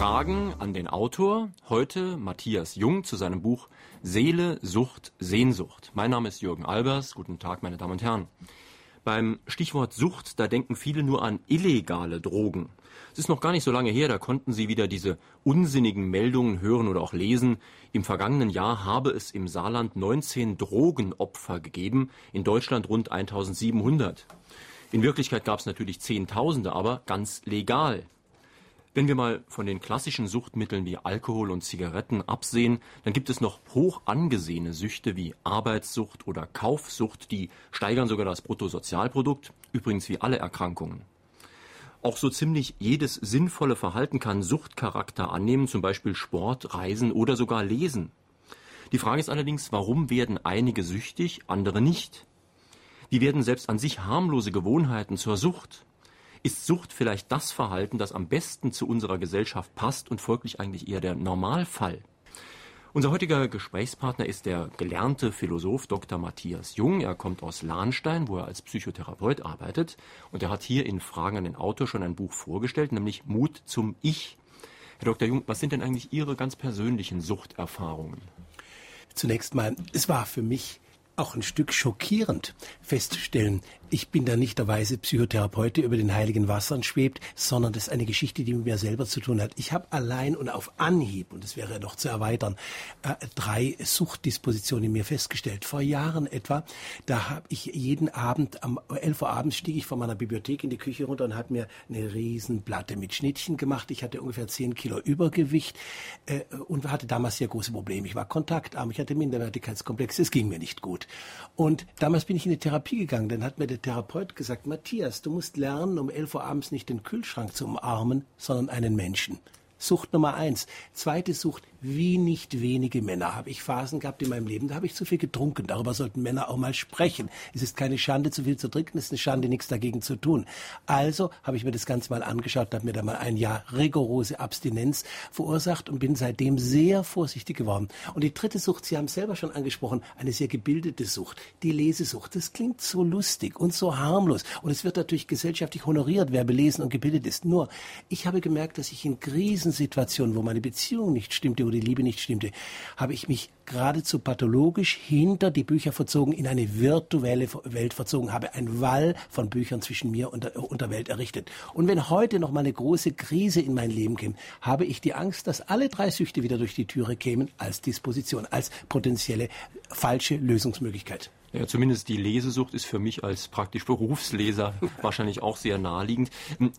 Fragen an den Autor. Heute Matthias Jung zu seinem Buch Seele, Sucht, Sehnsucht. Mein Name ist Jürgen Albers. Guten Tag, meine Damen und Herren. Beim Stichwort Sucht, da denken viele nur an illegale Drogen. Es ist noch gar nicht so lange her, da konnten Sie wieder diese unsinnigen Meldungen hören oder auch lesen. Im vergangenen Jahr habe es im Saarland 19 Drogenopfer gegeben, in Deutschland rund 1700. In Wirklichkeit gab es natürlich Zehntausende, aber ganz legal. Wenn wir mal von den klassischen Suchtmitteln wie Alkohol und Zigaretten absehen, dann gibt es noch hoch angesehene Süchte wie Arbeitssucht oder Kaufsucht, die steigern sogar das Bruttosozialprodukt, übrigens wie alle Erkrankungen. Auch so ziemlich jedes sinnvolle Verhalten kann Suchtcharakter annehmen, zum Beispiel Sport, Reisen oder sogar Lesen. Die Frage ist allerdings, warum werden einige süchtig, andere nicht? Wie werden selbst an sich harmlose Gewohnheiten zur Sucht? Ist Sucht vielleicht das Verhalten, das am besten zu unserer Gesellschaft passt und folglich eigentlich eher der Normalfall? Unser heutiger Gesprächspartner ist der gelernte Philosoph Dr. Matthias Jung. Er kommt aus Lahnstein, wo er als Psychotherapeut arbeitet. Und er hat hier in Fragen an den Autor schon ein Buch vorgestellt, nämlich Mut zum Ich. Herr Dr. Jung, was sind denn eigentlich Ihre ganz persönlichen Suchterfahrungen? Zunächst mal, es war für mich auch ein Stück schockierend feststellen, ich bin da nicht der weise Psychotherapeut, der über den heiligen Wassern schwebt, sondern das ist eine Geschichte, die mit mir selber zu tun hat. Ich habe allein und auf Anhieb, und das wäre noch zu erweitern, äh, drei Suchtdispositionen in mir festgestellt. Vor Jahren etwa, da habe ich jeden Abend, am 11 Uhr abends stieg ich von meiner Bibliothek in die Küche runter und habe mir eine Riesenplatte mit Schnittchen gemacht. Ich hatte ungefähr 10 Kilo Übergewicht äh, und hatte damals sehr große Probleme. Ich war kontaktarm, ich hatte Minderwertigkeitskomplexe, es ging mir nicht gut. Und damals bin ich in die Therapie gegangen, dann hat mir der Therapeut gesagt, Matthias, du musst lernen, um 11 Uhr abends nicht den Kühlschrank zu umarmen, sondern einen Menschen. Sucht Nummer eins. Zweite Sucht, wie nicht wenige Männer habe ich Phasen gehabt in meinem Leben, da habe ich zu viel getrunken. Darüber sollten Männer auch mal sprechen. Es ist keine Schande, zu viel zu trinken, es ist eine Schande, nichts dagegen zu tun. Also habe ich mir das Ganze mal angeschaut, habe mir da mal ein Jahr rigorose Abstinenz verursacht und bin seitdem sehr vorsichtig geworden. Und die dritte Sucht, Sie haben es selber schon angesprochen, eine sehr gebildete Sucht, die Lesesucht. Das klingt so lustig und so harmlos und es wird natürlich gesellschaftlich honoriert, wer belesen und gebildet ist. Nur, ich habe gemerkt, dass ich in Krisensituationen, wo meine Beziehung nicht stimmte, wo die Liebe nicht stimmte, habe ich mich geradezu pathologisch hinter die Bücher verzogen, in eine virtuelle Welt verzogen, habe einen Wall von Büchern zwischen mir und der, und der Welt errichtet. Und wenn heute noch mal eine große Krise in mein Leben käme, habe ich die Angst, dass alle drei Süchte wieder durch die Türe kämen als Disposition, als potenzielle falsche Lösungsmöglichkeit. Ja, zumindest die Lesesucht ist für mich als praktisch Berufsleser wahrscheinlich auch sehr naheliegend.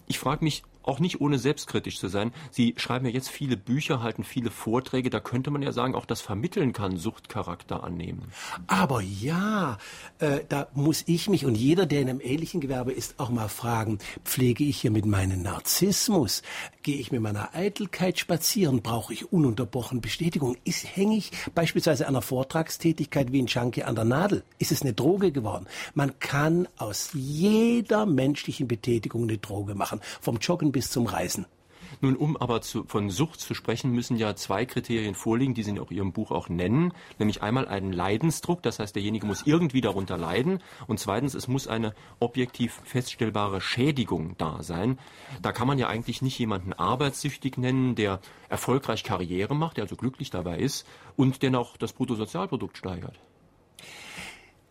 Ich frage mich, auch nicht ohne selbstkritisch zu sein. Sie schreiben ja jetzt viele Bücher, halten viele Vorträge. Da könnte man ja sagen, auch das Vermitteln kann Suchtcharakter annehmen. Aber ja, äh, da muss ich mich und jeder, der in einem ähnlichen Gewerbe ist, auch mal fragen, pflege ich hier mit meinem Narzissmus? Gehe ich mit meiner Eitelkeit spazieren? Brauche ich ununterbrochen Bestätigung? Ist, hänge ich beispielsweise einer Vortragstätigkeit wie ein Junkie an der Nadel? Ist es eine Droge geworden? Man kann aus jeder menschlichen Betätigung eine Droge machen. Vom Joggen bis zum Reisen. Nun, um aber zu, von Sucht zu sprechen, müssen ja zwei Kriterien vorliegen, die Sie in Ihrem Buch auch nennen. Nämlich einmal einen Leidensdruck, das heißt, derjenige muss irgendwie darunter leiden. Und zweitens, es muss eine objektiv feststellbare Schädigung da sein. Da kann man ja eigentlich nicht jemanden arbeitssüchtig nennen, der erfolgreich Karriere macht, der also glücklich dabei ist und der noch das Bruttosozialprodukt steigert.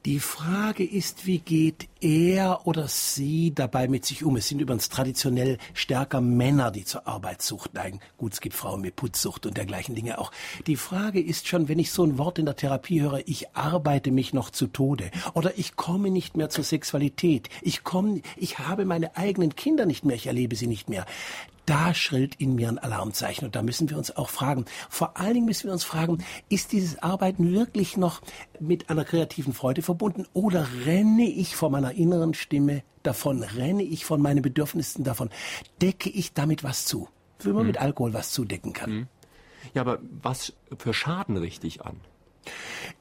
Die Frage ist, wie geht er oder sie dabei mit sich um? Es sind übrigens traditionell stärker Männer, die zur Arbeitssucht neigen. Gut, es gibt Frauen mit Putzsucht und dergleichen Dinge auch. Die Frage ist schon, wenn ich so ein Wort in der Therapie höre, ich arbeite mich noch zu Tode oder ich komme nicht mehr zur Sexualität, ich komme, ich habe meine eigenen Kinder nicht mehr, ich erlebe sie nicht mehr da schrillt in mir ein Alarmzeichen. Und da müssen wir uns auch fragen, vor allen Dingen müssen wir uns fragen, ist dieses Arbeiten wirklich noch mit einer kreativen Freude verbunden oder renne ich vor meiner inneren Stimme davon, renne ich von meinen Bedürfnissen davon, decke ich damit was zu, wie man hm. mit Alkohol was zudecken kann. Hm. Ja, aber was für Schaden richte ich an?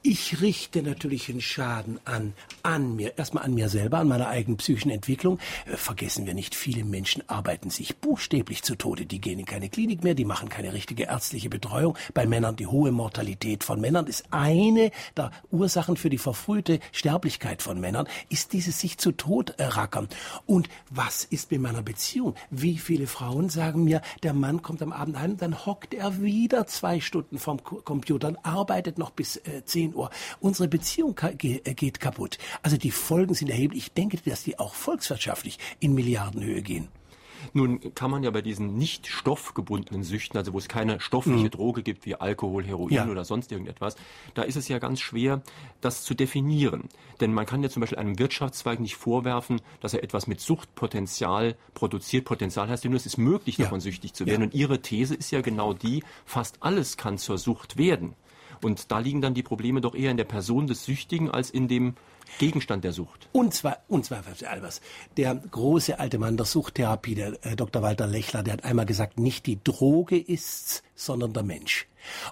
Ich richte natürlich einen Schaden an, an mir, erstmal an mir selber, an meiner eigenen psychischen Entwicklung. Äh, vergessen wir nicht, viele Menschen arbeiten sich buchstäblich zu Tode. Die gehen in keine Klinik mehr, die machen keine richtige ärztliche Betreuung. Bei Männern die hohe Mortalität von Männern ist eine der Ursachen für die verfrühte Sterblichkeit von Männern, ist dieses sich zu Tod rackern. Und was ist mit meiner Beziehung? Wie viele Frauen sagen mir, der Mann kommt am Abend heim, dann hockt er wieder zwei Stunden vom Computer und arbeitet noch bis äh, 10 Uhr. Unsere Beziehung äh, geht kaputt. Also die Folgen sind erheblich. Ich denke, dass die auch volkswirtschaftlich in Milliardenhöhe gehen. Nun kann man ja bei diesen nicht stoffgebundenen Süchten, also wo es keine stoffliche mhm. Droge gibt wie Alkohol, Heroin ja. oder sonst irgendetwas, da ist es ja ganz schwer, das zu definieren. Denn man kann ja zum Beispiel einem Wirtschaftszweig nicht vorwerfen, dass er etwas mit Suchtpotenzial produziert. Potenzial heißt ja nur, es ist möglich, ja. davon süchtig zu werden. Ja. Und Ihre These ist ja genau die, fast alles kann zur Sucht werden. Und da liegen dann die Probleme doch eher in der Person des Süchtigen als in dem Gegenstand der Sucht. Und zwar, und zwar, Albers, der große alte Mann der Suchttherapie, der äh, Dr. Walter Lechler, der hat einmal gesagt, nicht die Droge ist's, sondern der Mensch.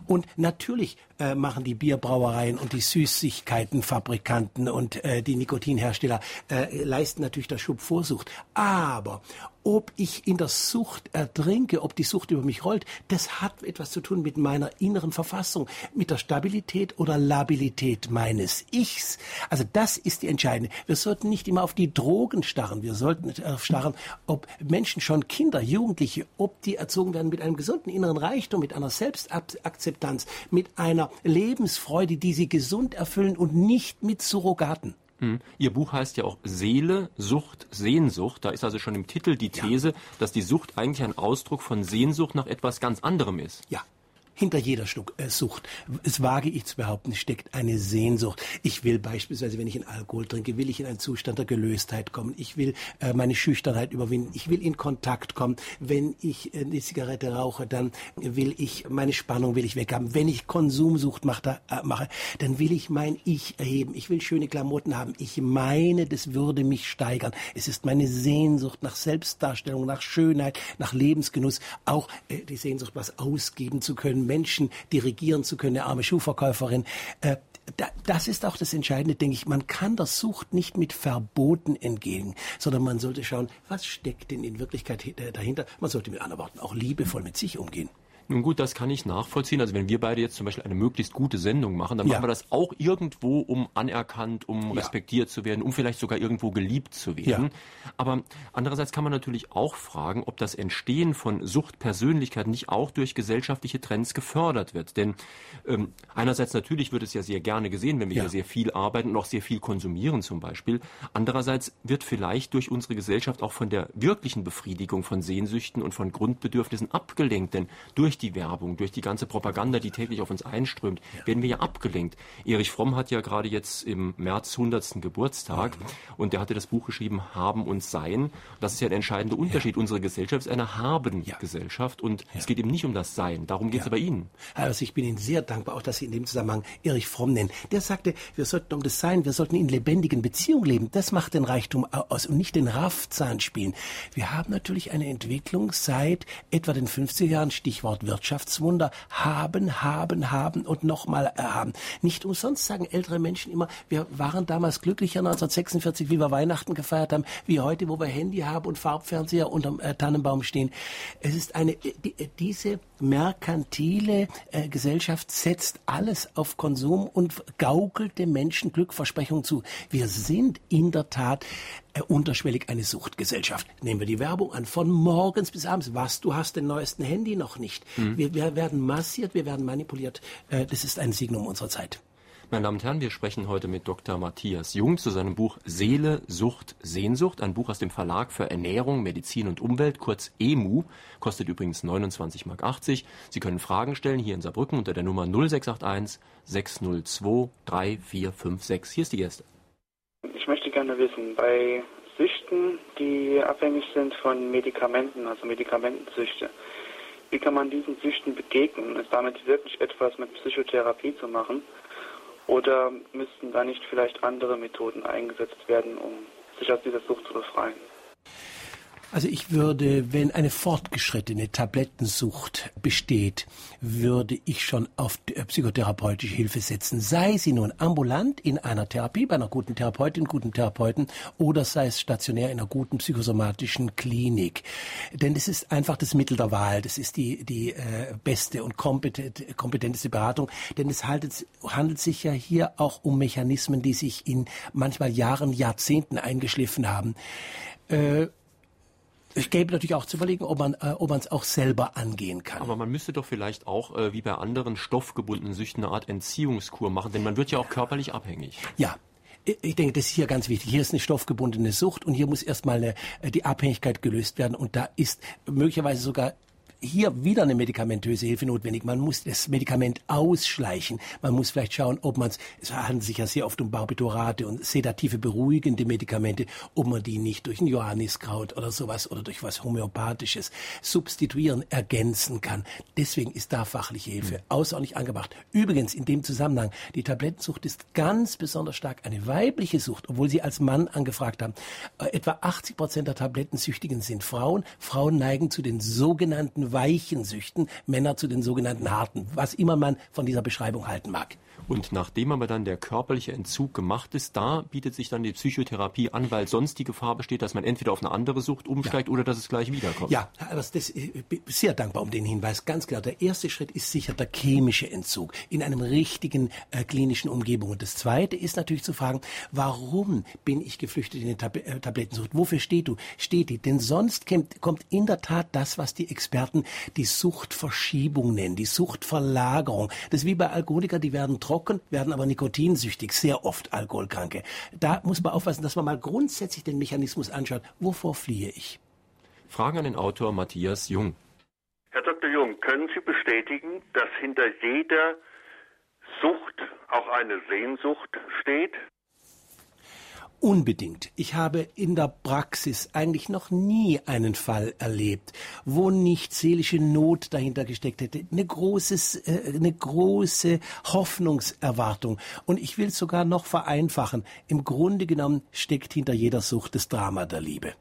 Und natürlich äh, machen die Bierbrauereien und die Süßigkeitenfabrikanten und äh, die Nikotinhersteller äh, leisten natürlich das Schubvorsucht. Aber ob ich in der Sucht ertrinke, ob die Sucht über mich rollt, das hat etwas zu tun mit meiner inneren Verfassung, mit der Stabilität oder Labilität meines Ichs. Also das ist die entscheidende. Wir sollten nicht immer auf die Drogen starren. Wir sollten darauf starren, ob Menschen schon Kinder, Jugendliche, ob die erzogen werden mit einem gesunden inneren Reichtum, mit einer Selbstakzeptanz, mit einer Lebensfreude, die sie gesund erfüllen und nicht mit Surrogaten. Mhm. Ihr Buch heißt ja auch Seele, Sucht, Sehnsucht. Da ist also schon im Titel die These, ja. dass die Sucht eigentlich ein Ausdruck von Sehnsucht nach etwas ganz anderem ist. Ja, hinter jeder äh, Sucht, es wage ich zu behaupten, steckt eine Sehnsucht. Ich will beispielsweise, wenn ich einen Alkohol trinke, will ich in einen Zustand der Gelöstheit kommen. Ich will äh, meine Schüchternheit überwinden. Ich will in Kontakt kommen. Wenn ich äh, eine Zigarette rauche, dann will ich meine Spannung will ich weghaben. Wenn ich Konsumsucht mache, äh, mache, dann will ich mein Ich erheben. Ich will schöne Klamotten haben. Ich meine, das würde mich steigern. Es ist meine Sehnsucht nach Selbstdarstellung, nach Schönheit, nach Lebensgenuss, auch äh, die Sehnsucht, was ausgeben zu können Menschen dirigieren zu können, eine arme Schuhverkäuferin. Äh, das ist auch das Entscheidende, denke ich. Man kann der Sucht nicht mit Verboten entgehen, sondern man sollte schauen, was steckt denn in Wirklichkeit dahinter. Man sollte mit anderen Worten auch liebevoll mit sich umgehen. Nun gut, das kann ich nachvollziehen. Also wenn wir beide jetzt zum Beispiel eine möglichst gute Sendung machen, dann ja. machen wir das auch irgendwo, um anerkannt, um ja. respektiert zu werden, um vielleicht sogar irgendwo geliebt zu werden. Ja. Aber andererseits kann man natürlich auch fragen, ob das Entstehen von Suchtpersönlichkeiten nicht auch durch gesellschaftliche Trends gefördert wird. Denn ähm, einerseits natürlich wird es ja sehr gerne gesehen, wenn wir hier sehr viel arbeiten und auch sehr viel konsumieren zum Beispiel. Andererseits wird vielleicht durch unsere Gesellschaft auch von der wirklichen Befriedigung von Sehnsüchten und von Grundbedürfnissen abgelenkt. Denn durch durch die Werbung, durch die ganze Propaganda, die täglich auf uns einströmt, ja. werden wir ja abgelenkt. Erich Fromm hat ja gerade jetzt im März 100. Geburtstag mhm. und der hatte das Buch geschrieben Haben und Sein. Das ist ja der entscheidende Unterschied. Ja. Unsere Gesellschaft ist eine Haben-Gesellschaft und es geht eben nicht um das Sein. Darum geht es bei Ihnen. Also ich bin Ihnen sehr dankbar, auch dass Sie in dem Zusammenhang Erich Fromm nennen. Der sagte, wir sollten um das Sein, wir sollten in lebendigen Beziehungen leben. Das macht den Reichtum aus und nicht den Raffzahn spielen. Wir haben natürlich eine Entwicklung seit etwa den 50er Jahren, Stichwort Wirtschaftswunder haben, haben, haben und nochmal haben. Nicht umsonst sagen ältere Menschen immer, wir waren damals glücklicher 1946, wie wir Weihnachten gefeiert haben, wie heute, wo wir Handy haben und Farbfernseher unterm äh, Tannenbaum stehen. Es ist eine, die, diese merkantile äh, Gesellschaft setzt alles auf Konsum und gaukelt dem Menschen Glückversprechungen zu. Wir sind in der Tat äh, unterschwellig eine Suchtgesellschaft. Nehmen wir die Werbung an, von morgens bis abends. Was, du hast den neuesten Handy noch nicht. Mhm. Wir, wir, werden massiert, wir werden manipuliert. Äh, das ist ein Signum unserer Zeit. Meine Damen und Herren, wir sprechen heute mit Dr. Matthias Jung zu seinem Buch Seele, Sucht, Sehnsucht. Ein Buch aus dem Verlag für Ernährung, Medizin und Umwelt, kurz EMU. Kostet übrigens 29,80 Mark. Sie können Fragen stellen hier in Saarbrücken unter der Nummer 0681 602 3456. Hier ist die erste. Ich möchte gerne wissen, bei Süchten, die abhängig sind von Medikamenten, also Medikamentensüchte, wie kann man diesen Süchten begegnen? Ist damit wirklich etwas mit Psychotherapie zu machen? Oder müssten da nicht vielleicht andere Methoden eingesetzt werden, um sich aus dieser Sucht zu befreien? Also ich würde, wenn eine fortgeschrittene Tablettensucht besteht, würde ich schon auf psychotherapeutische Hilfe setzen. Sei sie nun ambulant in einer Therapie, bei einer guten Therapeutin, guten Therapeuten oder sei es stationär in einer guten psychosomatischen Klinik. Denn das ist einfach das Mittel der Wahl. Das ist die, die äh, beste und kompetent, kompetenteste Beratung. Denn es handelt, handelt sich ja hier auch um Mechanismen, die sich in manchmal Jahren, Jahrzehnten eingeschliffen haben. Äh, es gäbe natürlich auch zu überlegen, ob man äh, ob man es auch selber angehen kann. Aber man müsste doch vielleicht auch, äh, wie bei anderen stoffgebundenen Süchten, eine Art Entziehungskur machen, denn man wird ja auch körperlich abhängig. Ja, ich denke, das ist hier ganz wichtig. Hier ist eine stoffgebundene Sucht und hier muss erstmal eine, äh, die Abhängigkeit gelöst werden. Und da ist möglicherweise sogar hier wieder eine medikamentöse Hilfe notwendig. Man muss das Medikament ausschleichen. Man muss vielleicht schauen, ob man es, es handelt sich ja sehr oft um Barbiturate und sedative, beruhigende Medikamente, ob man die nicht durch ein Johanniskraut oder sowas oder durch was Homöopathisches substituieren, ergänzen kann. Deswegen ist da fachliche Hilfe mhm. außerordentlich angebracht. Übrigens, in dem Zusammenhang, die Tablettensucht ist ganz besonders stark eine weibliche Sucht, obwohl Sie als Mann angefragt haben. Äh, etwa 80 Prozent der Tablettensüchtigen sind Frauen. Frauen neigen zu den sogenannten weichen Süchten, Männer zu den sogenannten harten, was immer man von dieser Beschreibung halten mag. Und nachdem aber dann der körperliche Entzug gemacht ist, da bietet sich dann die Psychotherapie an, weil sonst die Gefahr besteht, dass man entweder auf eine andere Sucht umsteigt ja. oder dass es gleich wiederkommt. Ja, aber das ist äh, sehr dankbar um den Hinweis. Ganz klar, der erste Schritt ist sicher der chemische Entzug in einem richtigen äh, klinischen Umgebung. Und das zweite ist natürlich zu fragen, warum bin ich geflüchtet in die Tab äh, Tablettensucht? Wofür steht du? Steht die? Denn sonst kommt, kommt in der Tat das, was die Experten die Suchtverschiebung nennen, die Suchtverlagerung. Das ist wie bei Alkoholikern, die werden trocken werden aber nikotinsüchtig, sehr oft Alkoholkranke. Da muss man aufpassen, dass man mal grundsätzlich den Mechanismus anschaut. Wovor fliehe ich? Fragen an den Autor Matthias Jung. Herr Dr. Jung, können Sie bestätigen, dass hinter jeder Sucht auch eine Sehnsucht steht? Unbedingt. Ich habe in der Praxis eigentlich noch nie einen Fall erlebt, wo nicht seelische Not dahinter gesteckt hätte. Eine, großes, äh, eine große Hoffnungserwartung. Und ich will sogar noch vereinfachen. Im Grunde genommen steckt hinter jeder Sucht das Drama der Liebe.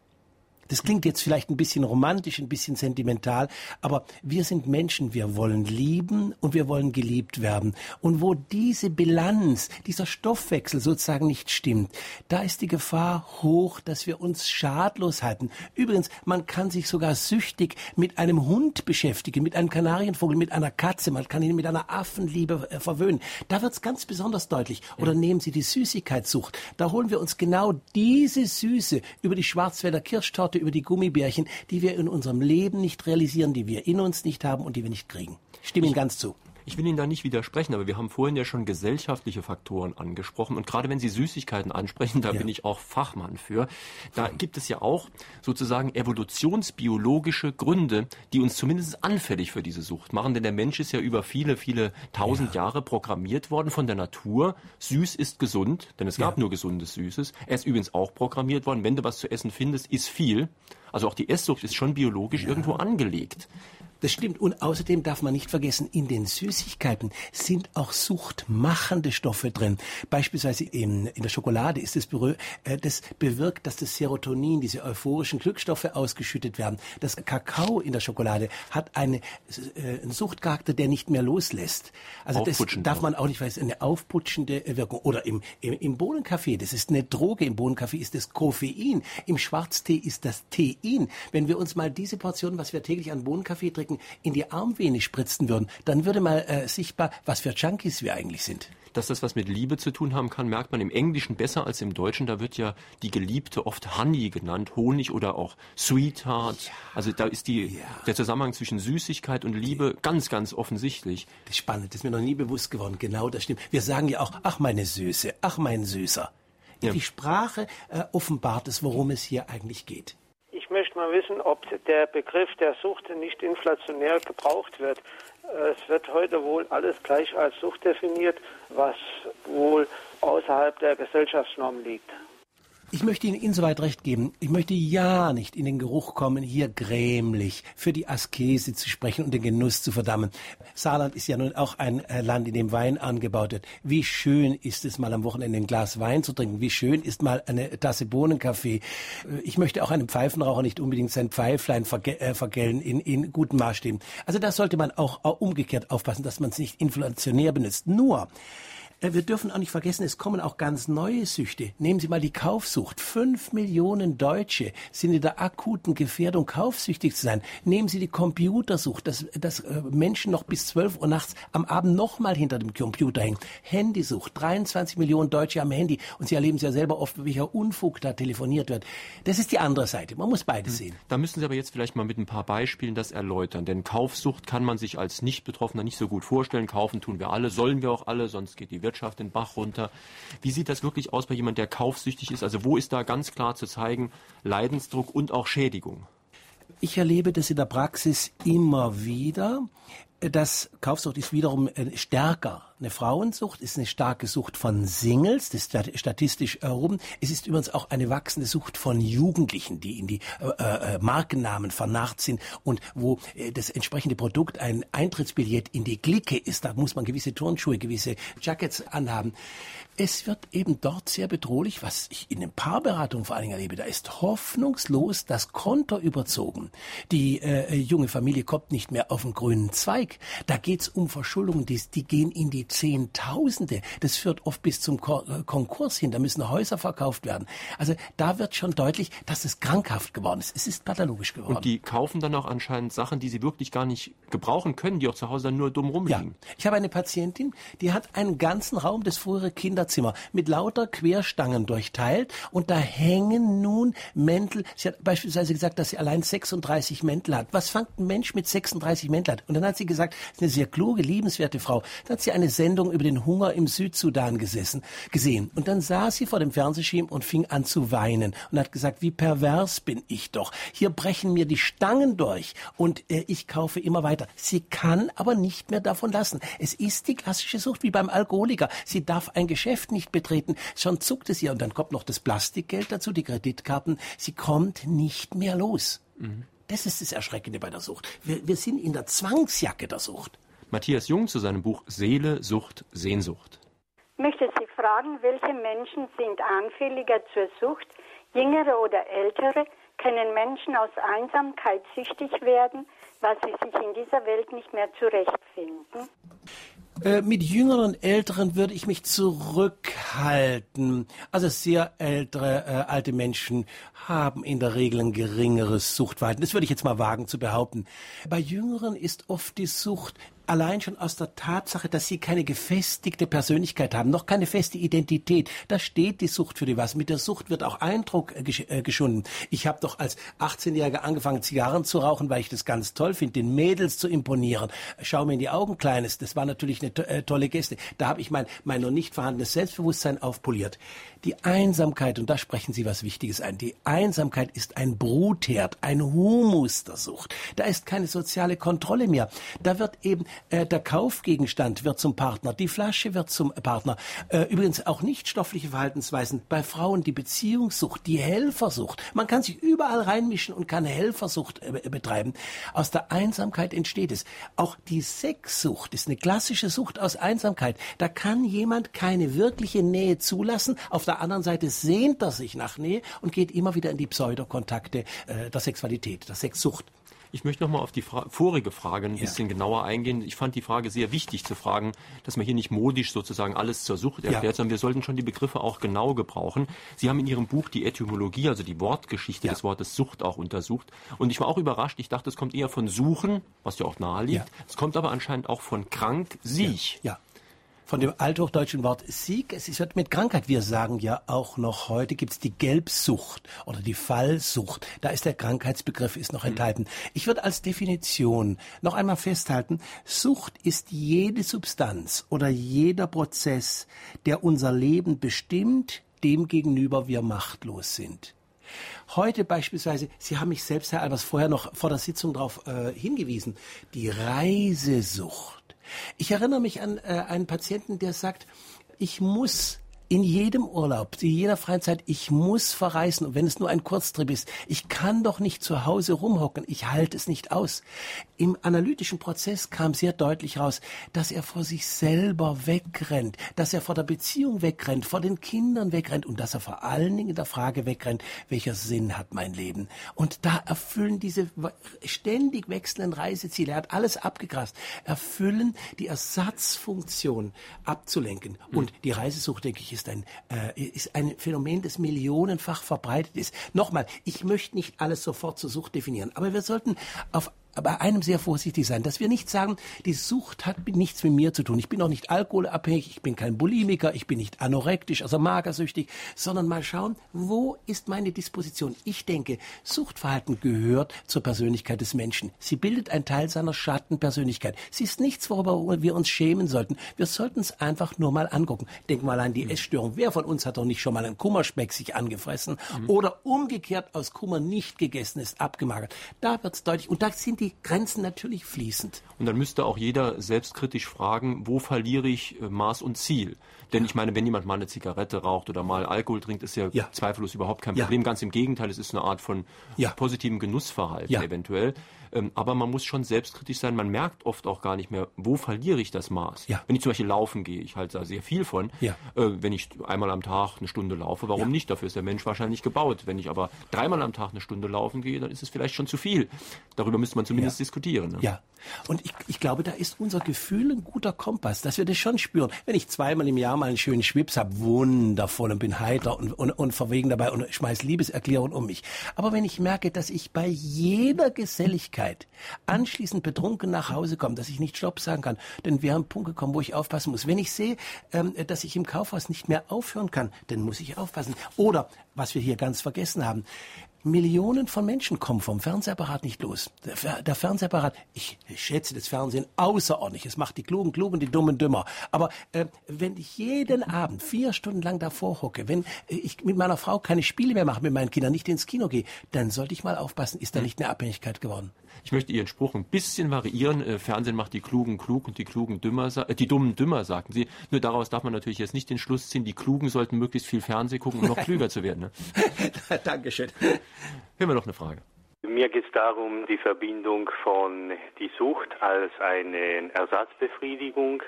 Das klingt jetzt vielleicht ein bisschen romantisch, ein bisschen sentimental, aber wir sind Menschen, wir wollen lieben und wir wollen geliebt werden. Und wo diese Bilanz, dieser Stoffwechsel sozusagen nicht stimmt, da ist die Gefahr hoch, dass wir uns schadlos halten. Übrigens, man kann sich sogar süchtig mit einem Hund beschäftigen, mit einem Kanarienvogel, mit einer Katze, man kann ihn mit einer Affenliebe äh, verwöhnen. Da wird es ganz besonders deutlich. Oder nehmen Sie die Süßigkeitssucht. Da holen wir uns genau diese Süße über die Schwarzwälder Kirschtorte Worte über die Gummibärchen, die wir in unserem Leben nicht realisieren, die wir in uns nicht haben und die wir nicht kriegen. Ich stimme Ihnen ganz zu. Ich will Ihnen da nicht widersprechen, aber wir haben vorhin ja schon gesellschaftliche Faktoren angesprochen. Und gerade wenn Sie Süßigkeiten ansprechen, da ja. bin ich auch Fachmann für. Da gibt es ja auch sozusagen evolutionsbiologische Gründe, die uns zumindest anfällig für diese Sucht machen. Denn der Mensch ist ja über viele, viele tausend ja. Jahre programmiert worden von der Natur. Süß ist gesund, denn es gab ja. nur gesundes Süßes. Er ist übrigens auch programmiert worden. Wenn du was zu essen findest, ist viel. Also auch die Esssucht ist schon biologisch irgendwo angelegt. Das stimmt. Und außerdem darf man nicht vergessen, in den Süßigkeiten sind auch suchtmachende Stoffe drin. Beispielsweise in, in der Schokolade ist es, äh, das bewirkt, dass das Serotonin, diese euphorischen Glückstoffe ausgeschüttet werden. Das Kakao in der Schokolade hat eine, äh, einen Suchtcharakter, der nicht mehr loslässt. Also das darf man auch nicht, weil es eine aufputschende Wirkung. Oder im, im, im Bohnenkaffee, das ist eine Droge. Im Bohnenkaffee ist das Koffein. Im Schwarztee ist das Tein. Wenn wir uns mal diese Portion, was wir täglich an Bohnenkaffee trinken, Trinken in die Armvene spritzen würden, dann würde mal äh, sichtbar, was für Junkies wir eigentlich sind. Dass das was mit Liebe zu tun haben kann, merkt man im Englischen besser als im Deutschen. Da wird ja die Geliebte oft Honey genannt, Honig oder auch Sweetheart. Ja. Also da ist die, ja. der Zusammenhang zwischen Süßigkeit und Liebe die, ganz, ganz offensichtlich. Das ist spannend, das ist mir noch nie bewusst geworden. Genau, das stimmt. Wir sagen ja auch, ach meine Süße, ach mein Süßer. Ja. Die Sprache äh, offenbart es, worum es hier eigentlich geht. Mal wissen, ob der Begriff der Sucht nicht inflationär gebraucht wird. Es wird heute wohl alles gleich als Sucht definiert, was wohl außerhalb der Gesellschaftsnorm liegt. Ich möchte Ihnen insoweit recht geben. Ich möchte ja nicht in den Geruch kommen, hier grämlich für die Askese zu sprechen und den Genuss zu verdammen. Saarland ist ja nun auch ein äh, Land, in dem Wein angebaut wird. Wie schön ist es mal am Wochenende ein Glas Wein zu trinken? Wie schön ist mal eine Tasse Bohnenkaffee? Äh, ich möchte auch einem Pfeifenraucher nicht unbedingt sein Pfeiflein verge äh, vergällen in, in guten Maßstäben. Also da sollte man auch, auch umgekehrt aufpassen, dass man es nicht inflationär benutzt. Nur, äh, wir dürfen auch nicht vergessen, es kommen auch ganz neue Süchte. Nehmen Sie mal die Kaufsucht. Fünf Millionen Deutsche sind in der akuten Gefährdung, kaufsüchtig zu sein. Nehmen Sie die Computersucht, dass, dass äh, Menschen noch bis 12 Uhr nachts am Abend nochmal hinter dem Computer hängen. Handysucht. 23 Millionen Deutsche am Handy. Und Sie erleben es ja selber oft, welcher Unfug da telefoniert wird. Das ist die andere Seite. Man muss beides hm. sehen. Da müssen Sie aber jetzt vielleicht mal mit ein paar Beispielen das erläutern. Denn Kaufsucht kann man sich als Nicht-Betroffener nicht so gut vorstellen. Kaufen tun wir alle, sollen wir auch alle, sonst geht die Wirtschaft den Bach runter. Wie sieht das wirklich aus bei jemandem, der kaufsüchtig ist? Also wo ist da ganz klar zu zeigen Leidensdruck und auch Schädigung? Ich erlebe das in der Praxis immer wieder. Das Kaufsucht ist wiederum äh, stärker eine Frauensucht ist eine starke Sucht von Singles, das ist statistisch erhoben. Es ist übrigens auch eine wachsende Sucht von Jugendlichen, die in die äh, äh, Markennamen vernarrt sind und wo äh, das entsprechende Produkt ein Eintrittsbillett in die Glicke ist. Da muss man gewisse Turnschuhe, gewisse Jackets anhaben. Es wird eben dort sehr bedrohlich, was ich in den Paarberatungen vor allen Dingen erlebe. Da ist hoffnungslos das Konto überzogen. Die äh, junge Familie kommt nicht mehr auf den grünen Zweig. Da geht's um Verschuldungen, die, die gehen in die Zehntausende. Das führt oft bis zum äh, Konkurs hin. Da müssen Häuser verkauft werden. Also da wird schon deutlich, dass es krankhaft geworden ist. Es ist pathologisch geworden. Und die kaufen dann auch anscheinend Sachen, die sie wirklich gar nicht gebrauchen können, die auch zu Hause dann nur dumm rumliegen. Ja. Ich habe eine Patientin, die hat einen ganzen Raum, das frühere Kinderzimmer, mit lauter Querstangen durchteilt und da hängen nun Mäntel. Sie hat beispielsweise gesagt, dass sie allein 36 Mäntel hat. Was fängt ein Mensch mit 36 Mänteln an? Und dann hat sie gesagt, ist eine sehr kluge, liebenswerte Frau. Dann hat sie eine Sendung über den Hunger im Südsudan gesessen, gesehen. Und dann saß sie vor dem Fernsehschirm und fing an zu weinen und hat gesagt, wie pervers bin ich doch. Hier brechen mir die Stangen durch und äh, ich kaufe immer weiter. Sie kann aber nicht mehr davon lassen. Es ist die klassische Sucht wie beim Alkoholiker. Sie darf ein Geschäft nicht betreten. Schon zuckt es ihr und dann kommt noch das Plastikgeld dazu, die Kreditkarten. Sie kommt nicht mehr los. Mhm. Das ist das Erschreckende bei der Sucht. Wir, wir sind in der Zwangsjacke der Sucht. Matthias Jung zu seinem Buch Seele, Sucht, Sehnsucht. Ich möchte Sie fragen, welche Menschen sind anfälliger zur Sucht? Jüngere oder ältere? Können Menschen aus Einsamkeit süchtig werden, weil sie sich in dieser Welt nicht mehr zurechtfinden? Äh, mit jüngeren und älteren würde ich mich zurückhalten. Also sehr ältere, äh, alte Menschen haben in der Regel ein geringeres Suchtverhalten. Das würde ich jetzt mal wagen zu behaupten. Bei Jüngeren ist oft die Sucht allein schon aus der Tatsache, dass sie keine gefestigte Persönlichkeit haben, noch keine feste Identität. Da steht die Sucht für die was. Mit der Sucht wird auch Eindruck äh, äh, geschunden. Ich habe doch als 18-Jähriger angefangen, Zigarren zu rauchen, weil ich das ganz toll finde, den Mädels zu imponieren. Schau mir in die Augen, Kleines. Das war natürlich eine to äh, tolle Geste. Da habe ich mein, mein noch nicht vorhandenes Selbstbewusstsein aufpoliert. Die Einsamkeit, und da sprechen Sie was Wichtiges ein, die Einsamkeit ist ein Brutherd, ein Humus der Sucht. Da ist keine soziale Kontrolle mehr. Da wird eben äh, der Kaufgegenstand wird zum Partner, die Flasche wird zum Partner. Äh, übrigens auch nicht stoffliche Verhaltensweisen. Bei Frauen die Beziehungssucht, die Helfersucht. Man kann sich überall reinmischen und kann Helfersucht äh, betreiben. Aus der Einsamkeit entsteht es. Auch die Sexsucht ist eine klassische Sucht aus Einsamkeit. Da kann jemand keine wirkliche Nähe zulassen. Auf der anderen Seite sehnt er sich nach Nähe und geht immer wieder in die Pseudokontakte äh, der Sexualität, der Sexsucht. Ich möchte noch mal auf die Fra vorige Frage ein bisschen ja. genauer eingehen. Ich fand die Frage sehr wichtig zu fragen, dass man hier nicht modisch sozusagen alles zur Sucht erklärt, ja. sondern wir sollten schon die Begriffe auch genau gebrauchen. Sie haben in Ihrem Buch die Etymologie, also die Wortgeschichte ja. des Wortes Sucht auch untersucht. Und ich war auch überrascht. Ich dachte, es kommt eher von Suchen, was ja auch nahe liegt. Es kommt aber anscheinend auch von krank, Siech. ja von dem althochdeutschen Wort Sieg. Es ist mit Krankheit. Wir sagen ja auch noch heute gibt's die Gelbsucht oder die Fallsucht. Da ist der Krankheitsbegriff ist noch enthalten. Ich würde als Definition noch einmal festhalten, Sucht ist jede Substanz oder jeder Prozess, der unser Leben bestimmt, dem gegenüber wir machtlos sind. Heute beispielsweise, Sie haben mich selbst, Herr Albers, vorher noch vor der Sitzung darauf äh, hingewiesen, die Reisesucht. Ich erinnere mich an äh, einen Patienten, der sagt, ich muss in jedem Urlaub, in jeder Freizeit, ich muss verreisen, und wenn es nur ein Kurztrip ist. Ich kann doch nicht zu Hause rumhocken. Ich halte es nicht aus. Im analytischen Prozess kam sehr deutlich raus, dass er vor sich selber wegrennt, dass er vor der Beziehung wegrennt, vor den Kindern wegrennt und dass er vor allen Dingen in der Frage wegrennt, welcher Sinn hat mein Leben. Und da erfüllen diese ständig wechselnden Reiseziele, er hat alles abgegrast, erfüllen die Ersatzfunktion abzulenken. Mhm. Und die Reisesucht, denke ich, ist ein, äh, ist ein Phänomen, das millionenfach verbreitet ist. Nochmal, ich möchte nicht alles sofort zur Sucht definieren, aber wir sollten auf bei einem sehr vorsichtig sein, dass wir nicht sagen, die Sucht hat nichts mit mir zu tun. Ich bin auch nicht alkoholabhängig, ich bin kein Bulimiker, ich bin nicht anorektisch, also magersüchtig, sondern mal schauen, wo ist meine Disposition? Ich denke, Suchtverhalten gehört zur Persönlichkeit des Menschen. Sie bildet einen Teil seiner Schattenpersönlichkeit. Sie ist nichts, worüber wir uns schämen sollten. Wir sollten es einfach nur mal angucken. Denk mal an die mhm. Essstörung. Wer von uns hat doch nicht schon mal einen Kummerspeck sich angefressen mhm. oder umgekehrt aus Kummer nicht gegessen ist, abgemagert. Da wird es deutlich. Und da sind die die Grenzen natürlich fließend. Und dann müsste auch jeder selbstkritisch fragen, wo verliere ich äh, Maß und Ziel? Denn ich meine, wenn jemand mal eine Zigarette raucht oder mal Alkohol trinkt, ist ja, ja. zweifellos überhaupt kein Problem. Ja. Ganz im Gegenteil, es ist eine Art von ja. positivem Genussverhalten eventuell. Ähm, aber man muss schon selbstkritisch sein. Man merkt oft auch gar nicht mehr, wo verliere ich das Maß. Wenn ich zum Beispiel laufen gehe, ich halte da sehr viel von. Äh, wenn ich einmal am Tag eine Stunde laufe, warum nicht? Dafür ist der Mensch wahrscheinlich gebaut. Wenn ich aber dreimal am Tag eine Stunde laufen gehe, dann ist es vielleicht schon zu viel. Darüber müsste man zumindest diskutieren. Ne? Ja. Und ich, ich glaube, da ist unser Gefühl ein guter Kompass, dass wir das schon spüren. Wenn ich zweimal im Jahr mal einen schönen Schwips habe, wundervoll und bin heiter und, und, und verwegen dabei und schmeiß Liebeserklärungen um mich. Aber wenn ich merke, dass ich bei jeder Geselligkeit anschließend betrunken nach Hause komme, dass ich nicht Stopp sagen kann, denn wir haben einen Punkt gekommen, wo ich aufpassen muss. Wenn ich sehe, ähm, dass ich im Kaufhaus nicht mehr aufhören kann, dann muss ich aufpassen. Oder, was wir hier ganz vergessen haben, Millionen von Menschen kommen vom Fernsehapparat nicht los. Der, der Fernsehapparat, ich, schätze das Fernsehen außerordentlich. Es macht die Klugen klug und die Dummen dümmer. Aber äh, wenn ich jeden Abend vier Stunden lang davor hocke, wenn ich mit meiner Frau keine Spiele mehr mache, mit meinen Kindern nicht ins Kino gehe, dann sollte ich mal aufpassen, ist da nicht eine Abhängigkeit geworden. Ich möchte Ihren Spruch ein bisschen variieren. Äh, Fernsehen macht die Klugen klug und die Klugen dümmer, äh, die Dummen dümmer, sagten Sie. Nur daraus darf man natürlich jetzt nicht den Schluss ziehen, die Klugen sollten möglichst viel Fernsehen gucken, um noch klüger zu werden. Ne? Dankeschön. Hören wir noch eine Frage. Mir geht es darum, die Verbindung von die Sucht als eine Ersatzbefriedigung,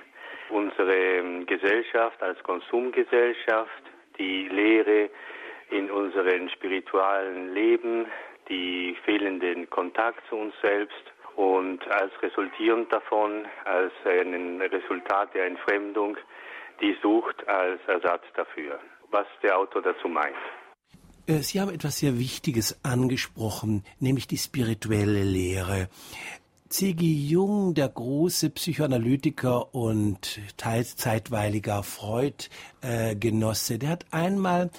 unsere ähm, Gesellschaft als Konsumgesellschaft, die Lehre in unserem spirituellen Leben, die fehlenden Kontakt zu uns selbst und als resultierend davon, als ein Resultat der Entfremdung, die Sucht als Ersatz dafür. Was der Autor dazu meint. Äh, Sie haben etwas sehr Wichtiges angesprochen, nämlich die spirituelle Lehre. C.G. Jung, der große Psychoanalytiker und teils zeitweiliger Freud-Genosse, äh, der hat einmal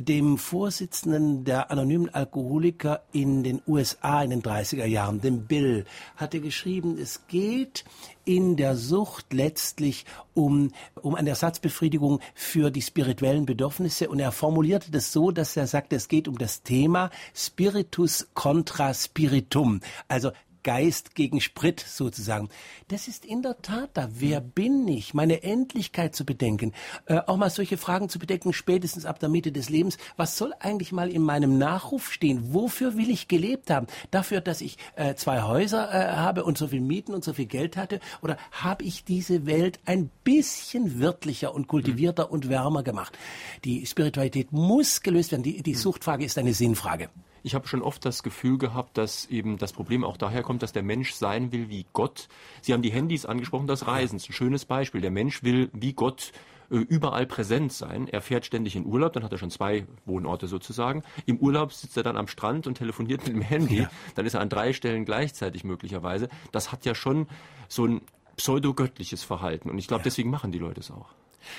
dem Vorsitzenden der anonymen Alkoholiker in den USA in den 30er Jahren, dem Bill, hat er geschrieben, es geht in der Sucht letztlich um, um eine Ersatzbefriedigung für die spirituellen Bedürfnisse. Und er formulierte das so, dass er sagte, es geht um das Thema Spiritus contra Spiritum. Also Geist gegen Sprit sozusagen. Das ist in der Tat da. Wer bin ich? Meine Endlichkeit zu bedenken. Äh, auch mal solche Fragen zu bedenken, spätestens ab der Mitte des Lebens. Was soll eigentlich mal in meinem Nachruf stehen? Wofür will ich gelebt haben? Dafür, dass ich äh, zwei Häuser äh, habe und so viel Mieten und so viel Geld hatte? Oder habe ich diese Welt ein bisschen wirtlicher und kultivierter und wärmer gemacht? Die Spiritualität muss gelöst werden. Die, die Suchtfrage ist eine Sinnfrage. Ich habe schon oft das Gefühl gehabt, dass eben das Problem auch daher kommt, dass der Mensch sein will wie Gott. Sie haben die Handys angesprochen, das Reisen ist ein schönes Beispiel. Der Mensch will wie Gott äh, überall präsent sein. Er fährt ständig in Urlaub, dann hat er schon zwei Wohnorte sozusagen. Im Urlaub sitzt er dann am Strand und telefoniert mit dem Handy. Ja. Dann ist er an drei Stellen gleichzeitig möglicherweise. Das hat ja schon so ein pseudo-göttliches Verhalten. Und ich glaube, ja. deswegen machen die Leute es auch.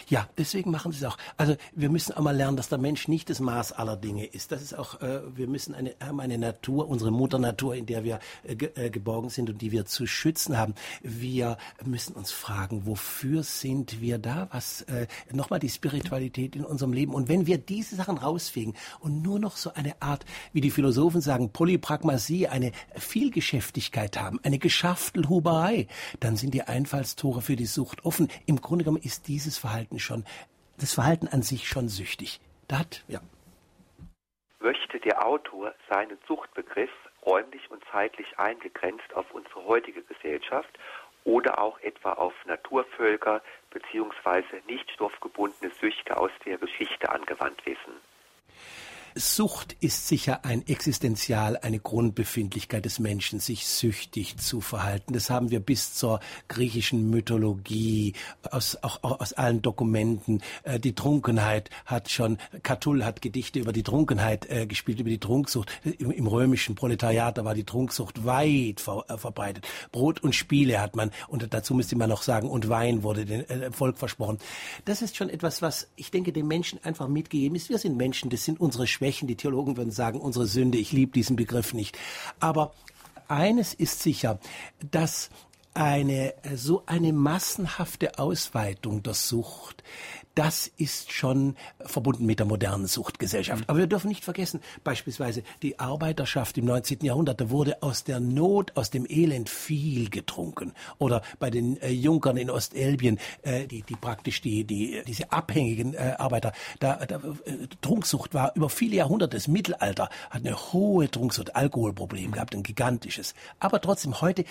Ja, deswegen machen sie es auch. Also wir müssen auch mal lernen, dass der Mensch nicht das Maß aller Dinge ist. Das ist auch, äh, wir müssen eine, haben eine Natur, unsere Mutternatur, in der wir äh, ge, äh, geborgen sind und die wir zu schützen haben. Wir müssen uns fragen, wofür sind wir da? Was äh, nochmal die Spiritualität in unserem Leben. Und wenn wir diese Sachen rausfegen und nur noch so eine Art, wie die Philosophen sagen, Polypragmasie, eine Vielgeschäftigkeit haben, eine Geschaftelhuberei, dann sind die Einfallstore für die Sucht offen. Im Grunde genommen ist dieses Verhalten Verhalten schon das Verhalten an sich schon süchtig. Da ja. Möchte der Autor seinen Suchtbegriff räumlich und zeitlich eingegrenzt auf unsere heutige Gesellschaft oder auch etwa auf Naturvölker bzw. nicht stoffgebundene Süchte aus der Geschichte angewandt wissen? Sucht ist sicher ein Existenzial, eine Grundbefindlichkeit des Menschen, sich süchtig zu verhalten. Das haben wir bis zur griechischen Mythologie, aus, auch, auch aus allen Dokumenten. Äh, die Trunkenheit hat schon, Catull hat Gedichte über die Trunkenheit äh, gespielt, über die Trunksucht. Im, Im, römischen Proletariat, da war die Trunksucht weit ver, äh, verbreitet. Brot und Spiele hat man, und dazu müsste man noch sagen, und Wein wurde dem äh, Volk versprochen. Das ist schon etwas, was ich denke, den Menschen einfach mitgegeben ist. Wir sind Menschen, das sind unsere Schwächen. Schwächen. Die Theologen würden sagen, unsere Sünde. Ich liebe diesen Begriff nicht. Aber eines ist sicher, dass eine so eine massenhafte Ausweitung der Sucht das ist schon verbunden mit der modernen Suchtgesellschaft. Aber wir dürfen nicht vergessen, beispielsweise die Arbeiterschaft im 19. Jahrhundert, da wurde aus der Not, aus dem Elend viel getrunken. Oder bei den äh, Junkern in Ostelbien, äh, die, die praktisch die, die, diese abhängigen äh, Arbeiter, da, da äh, Trunksucht war über viele Jahrhunderte, das Mittelalter hat eine hohe Trunksucht, Alkoholproblem gehabt, ein gigantisches. Aber trotzdem, heute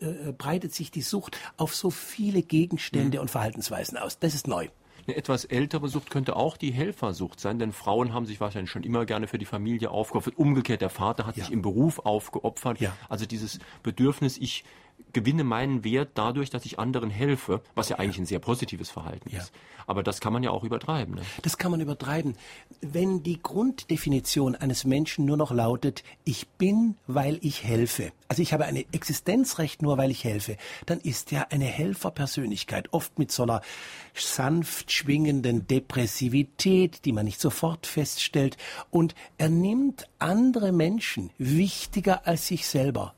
äh, breitet sich die Sucht auf so viele Gegenstände mhm. und Verhaltensweisen aus. Das ist neu. Eine etwas ältere Sucht könnte auch die Helfersucht sein, denn Frauen haben sich wahrscheinlich schon immer gerne für die Familie aufgeopfert. Umgekehrt, der Vater hat ja. sich im Beruf aufgeopfert. Ja. Also dieses Bedürfnis, ich gewinne meinen Wert dadurch, dass ich anderen helfe, was ja eigentlich ein sehr positives Verhalten ja. ist. Aber das kann man ja auch übertreiben. Ne? Das kann man übertreiben. Wenn die Grunddefinition eines Menschen nur noch lautet, ich bin, weil ich helfe, also ich habe ein Existenzrecht nur, weil ich helfe, dann ist er eine Helferpersönlichkeit, oft mit so einer sanft schwingenden Depressivität, die man nicht sofort feststellt, und er nimmt andere Menschen wichtiger als sich selber.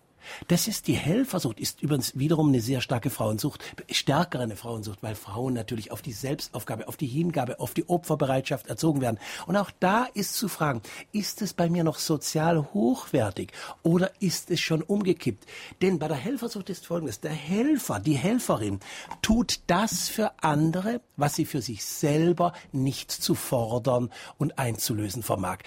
Das ist die Helfersucht, ist übrigens wiederum eine sehr starke Frauensucht, stärkere eine Frauensucht, weil Frauen natürlich auf die Selbstaufgabe, auf die Hingabe, auf die Opferbereitschaft erzogen werden. Und auch da ist zu fragen, ist es bei mir noch sozial hochwertig oder ist es schon umgekippt? Denn bei der Helfersucht ist Folgendes, der Helfer, die Helferin tut das für andere, was sie für sich selber nicht zu fordern und einzulösen vermag.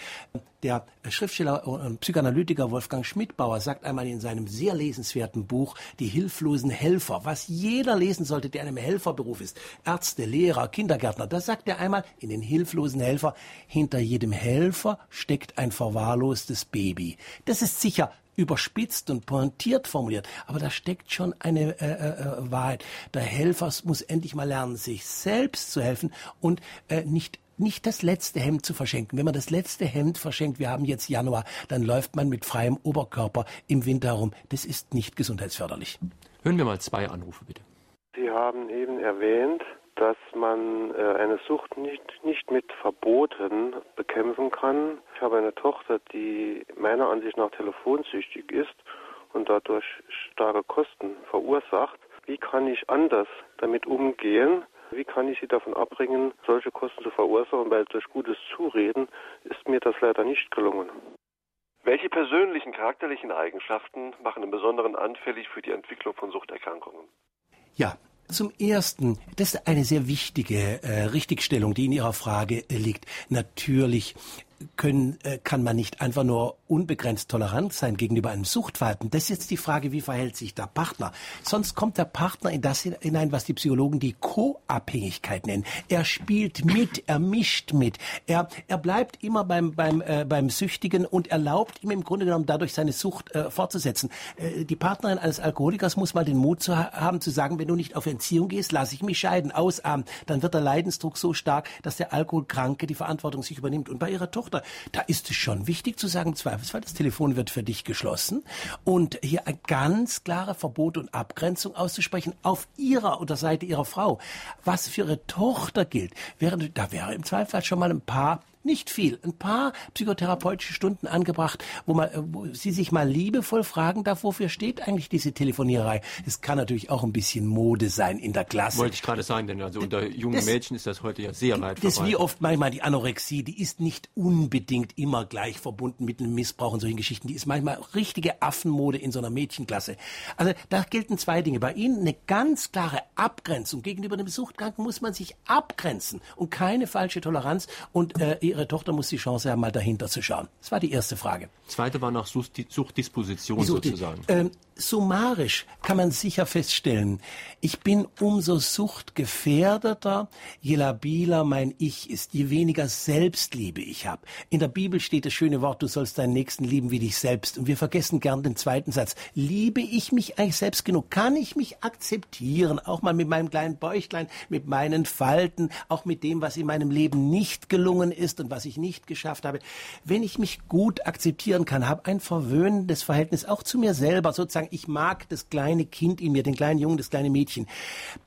Der Schriftsteller und Psychoanalytiker Wolfgang Schmidbauer sagt einmal in seinem sehr lesenswerten Buch Die hilflosen Helfer, was jeder lesen sollte, der in einem Helferberuf ist. Ärzte, Lehrer, Kindergärtner. Da sagt er einmal in den hilflosen Helfer, hinter jedem Helfer steckt ein verwahrlostes Baby. Das ist sicher überspitzt und pointiert formuliert, aber da steckt schon eine äh, äh, äh Wahrheit. Der Helfer muss endlich mal lernen, sich selbst zu helfen und äh, nicht nicht das letzte Hemd zu verschenken. Wenn man das letzte Hemd verschenkt, wir haben jetzt Januar, dann läuft man mit freiem Oberkörper im Winter herum. Das ist nicht gesundheitsförderlich. Hören wir mal zwei Anrufe bitte. Sie haben eben erwähnt, dass man äh, eine Sucht nicht, nicht mit Verboten bekämpfen kann. Ich habe eine Tochter, die meiner Ansicht nach telefonsüchtig ist und dadurch starke Kosten verursacht. Wie kann ich anders damit umgehen? Wie kann ich Sie davon abbringen, solche Kosten zu verursachen? Weil durch gutes Zureden ist mir das leider nicht gelungen. Welche persönlichen charakterlichen Eigenschaften machen im Besonderen anfällig für die Entwicklung von Suchterkrankungen? Ja, zum Ersten, das ist eine sehr wichtige äh, Richtigstellung, die in Ihrer Frage äh, liegt. Natürlich können, äh, kann man nicht einfach nur unbegrenzt tolerant sein gegenüber einem Suchtverhalten. Das ist jetzt die Frage, wie verhält sich der Partner? Sonst kommt der Partner in das hinein, was die Psychologen die Co-Abhängigkeit nennen. Er spielt mit, er mischt mit, er, er bleibt immer beim, beim, äh, beim Süchtigen und erlaubt ihm im Grunde genommen dadurch seine Sucht äh, fortzusetzen. Äh, die Partnerin eines Alkoholikers muss mal den Mut zu ha haben, zu sagen, wenn du nicht auf Entziehung gehst, lass ich mich scheiden, ausarmen. Dann wird der Leidensdruck so stark, dass der Alkoholkranke die Verantwortung sich übernimmt. Und bei ihrer Tochter, da ist es schon wichtig zu sagen, zwei Zweifelsfall, das Telefon wird für dich geschlossen und hier ein ganz klare Verbot und Abgrenzung auszusprechen auf ihrer oder Seite ihrer Frau. Was für ihre Tochter gilt, wäre, da wäre im Zweifelsfall schon mal ein paar Nicht viel. Ein paar psychotherapeutische Stunden angebracht, wo man, äh, wo Sie sich mal liebevoll fragen darf, wofür steht eigentlich diese Telefonierei? Es kann natürlich auch ein bisschen Mode sein in der Klasse. Wollte ich gerade sagen, denn also unter jungen das, Mädchen ist das heute ja sehr weit Das ist wie oft manchmal die Anorexie, die ist nicht unbedingt immer gleich verbunden mit einem Missbrauch und solchen Geschichten. Die ist manchmal richtige Affenmode in so einer Mädchenklasse. Also da gelten zwei Dinge. Bei Ihnen eine ganz klare Abgrenzung. Gegenüber dem Suchtkranken muss man sich abgrenzen und keine falsche Toleranz und äh, ihre Tochter muss die Chance haben, mal dahinter zu schauen. Das war die erste Frage. Zweite war nach Suchtdisposition Sucht, sozusagen. Ähm, summarisch kann man sicher feststellen, ich bin umso suchtgefährdeter, je labiler mein Ich ist, je weniger Selbstliebe ich habe. In der Bibel steht das schöne Wort, du sollst deinen Nächsten lieben wie dich selbst. Und wir vergessen gern den zweiten Satz. Liebe ich mich eigentlich selbst genug? Kann ich mich akzeptieren? Auch mal mit meinem kleinen Bäuchlein, mit meinen Falten, auch mit dem, was in meinem Leben nicht gelungen ist und was ich nicht geschafft habe. Wenn ich mich gut akzeptieren kann, habe ein verwöhnendes Verhältnis auch zu mir selber, sozusagen ich mag das kleine Kind in mir, den kleinen Jungen, das kleine Mädchen,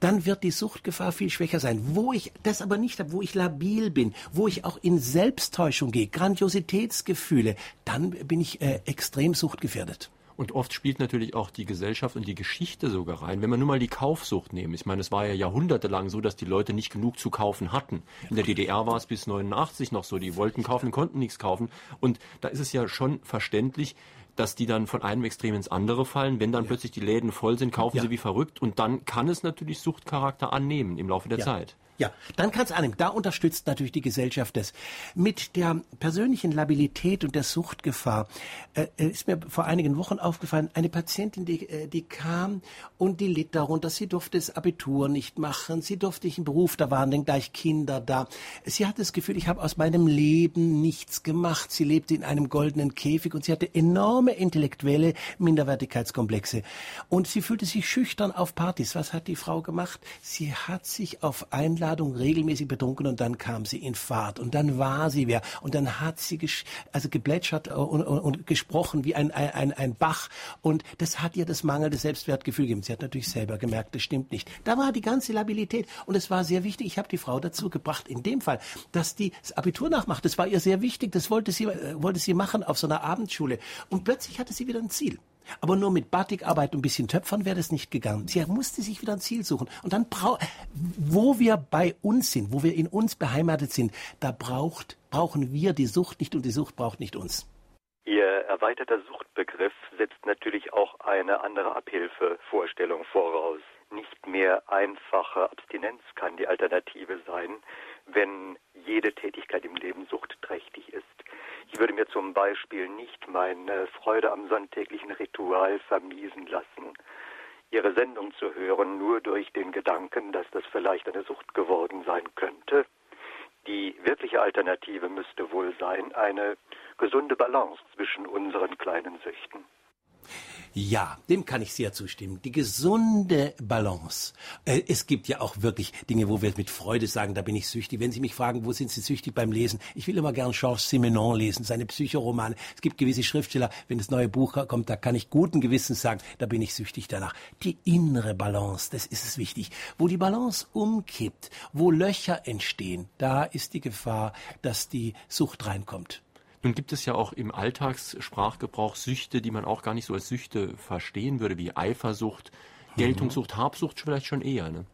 dann wird die Suchtgefahr viel schwächer sein. Wo ich das aber nicht habe, wo ich labil bin, wo ich auch in Selbsttäuschung gehe, Grandiositätsgefühle, dann bin ich äh, extrem suchtgefährdet. Und oft spielt natürlich auch die Gesellschaft und die Geschichte sogar rein. Wenn man nur mal die Kaufsucht nehmen, ich meine, es war ja jahrhundertelang so, dass die Leute nicht genug zu kaufen hatten. In der DDR war es bis 89 noch so, die wollten kaufen, konnten nichts kaufen. Und da ist es ja schon verständlich, dass die dann von einem Extrem ins andere fallen. Wenn dann ja. plötzlich die Läden voll sind, kaufen ja. sie wie verrückt und dann kann es natürlich Suchtcharakter annehmen im Laufe der ja. Zeit. Ja, dann kann es annehmen. Da unterstützt natürlich die Gesellschaft das. Mit der persönlichen Labilität und der Suchtgefahr äh, ist mir vor einigen Wochen aufgefallen, eine Patientin, die, äh, die kam und die litt darunter. Sie durfte das Abitur nicht machen, sie durfte nicht einen Beruf, da waren dann gleich Kinder da. Sie hatte das Gefühl, ich habe aus meinem Leben nichts gemacht. Sie lebte in einem goldenen Käfig und sie hatte enorme intellektuelle Minderwertigkeitskomplexe. Und sie fühlte sich schüchtern auf Partys. Was hat die Frau gemacht? Sie hat sich auf Einladung Einladung regelmäßig betrunken und dann kam sie in Fahrt und dann war sie wer und dann hat sie also geplätschert und, und, und gesprochen wie ein, ein, ein Bach und das hat ihr das mangelnde Selbstwertgefühl gegeben. Sie hat natürlich selber gemerkt, das stimmt nicht. Da war die ganze Labilität und es war sehr wichtig. Ich habe die Frau dazu gebracht, in dem Fall, dass die das Abitur nachmacht. Das war ihr sehr wichtig. Das wollte sie, äh, wollte sie machen auf so einer Abendschule und plötzlich hatte sie wieder ein Ziel. Aber nur mit Batikarbeit und ein bisschen Töpfern wäre das nicht gegangen. Sie musste sich wieder ein Ziel suchen. Und dann braucht, wo wir bei uns sind, wo wir in uns beheimatet sind, da braucht, brauchen wir die Sucht nicht und die Sucht braucht nicht uns. Ihr erweiterter Suchtbegriff setzt natürlich auch eine andere Abhilfevorstellung voraus. Nicht mehr einfache Abstinenz kann die Alternative sein, wenn jede Tätigkeit im Leben suchtträchtig ist. Ich würde mir zum Beispiel nicht meine Freude am sonntäglichen Ritual vermiesen lassen, Ihre Sendung zu hören, nur durch den Gedanken, dass das vielleicht eine Sucht geworden sein könnte. Die wirkliche Alternative müsste wohl sein, eine gesunde Balance zwischen unseren kleinen Süchten. Ja, dem kann ich sehr zustimmen. Die gesunde Balance. Äh, es gibt ja auch wirklich Dinge, wo wir mit Freude sagen, da bin ich süchtig. Wenn Sie mich fragen, wo sind Sie süchtig beim Lesen? Ich will immer gern Georges Simenon lesen, seine Psychoromane. Es gibt gewisse Schriftsteller, wenn das neue Buch kommt, da kann ich guten Gewissens sagen, da bin ich süchtig danach. Die innere Balance, das ist es wichtig. Wo die Balance umkippt, wo Löcher entstehen, da ist die Gefahr, dass die Sucht reinkommt. Nun gibt es ja auch im Alltagssprachgebrauch Süchte, die man auch gar nicht so als Süchte verstehen würde, wie Eifersucht, mhm. Geltungssucht, Habsucht vielleicht schon eher. Ne?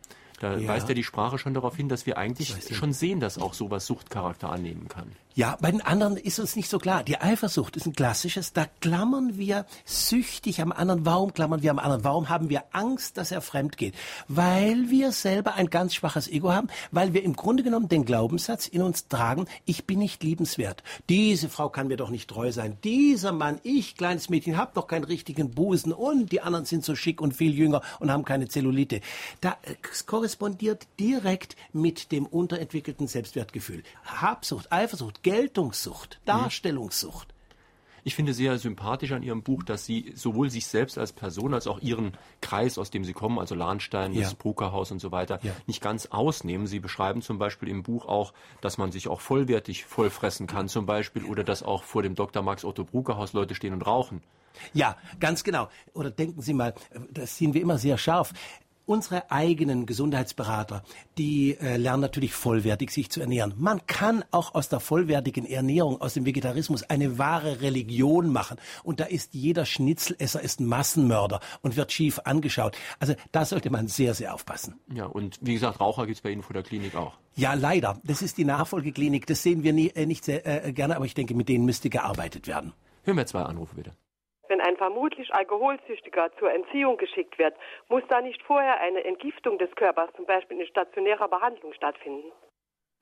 Da ja. weist ja die Sprache schon darauf hin, dass wir eigentlich schon sehen, dass auch sowas Suchtcharakter annehmen kann. Ja, bei den anderen ist uns nicht so klar. Die Eifersucht ist ein klassisches. Da klammern wir süchtig am anderen. Warum klammern wir am anderen? Warum haben wir Angst, dass er fremd geht? Weil wir selber ein ganz schwaches Ego haben, weil wir im Grunde genommen den Glaubenssatz in uns tragen, ich bin nicht liebenswert. Diese Frau kann mir doch nicht treu sein. Dieser Mann, ich, kleines Mädchen, hab doch keinen richtigen Busen und die anderen sind so schick und viel jünger und haben keine Zellulite. Da äh, korrespondiert direkt mit dem unterentwickelten Selbstwertgefühl. Habsucht, Eifersucht, Geltungssucht, Darstellungssucht. Ich finde sehr sympathisch an Ihrem Buch, dass Sie sowohl sich selbst als Person als auch Ihren Kreis, aus dem Sie kommen, also Lahnstein, ja. das Bruckerhaus und so weiter, ja. nicht ganz ausnehmen. Sie beschreiben zum Beispiel im Buch auch, dass man sich auch vollwertig vollfressen kann, zum Beispiel, oder dass auch vor dem Dr. Max Otto Bruckerhaus Leute stehen und rauchen. Ja, ganz genau. Oder denken Sie mal, das sehen wir immer sehr scharf unsere eigenen Gesundheitsberater, die äh, lernen natürlich vollwertig sich zu ernähren. Man kann auch aus der vollwertigen Ernährung, aus dem Vegetarismus eine wahre Religion machen. Und da ist jeder Schnitzelesser ist Massenmörder und wird schief angeschaut. Also da sollte man sehr, sehr aufpassen. Ja, und wie gesagt, Raucher gibt es bei Ihnen vor der Klinik auch. Ja, leider. Das ist die Nachfolgeklinik. Das sehen wir nie, äh, nicht sehr äh, gerne, aber ich denke, mit denen müsste gearbeitet werden. Hören wir zwei Anrufe bitte. Wenn ein vermutlich Alkoholsüchtiger zur Entziehung geschickt wird, muss da nicht vorher eine Entgiftung des Körpers, zum Beispiel in stationärer Behandlung, stattfinden?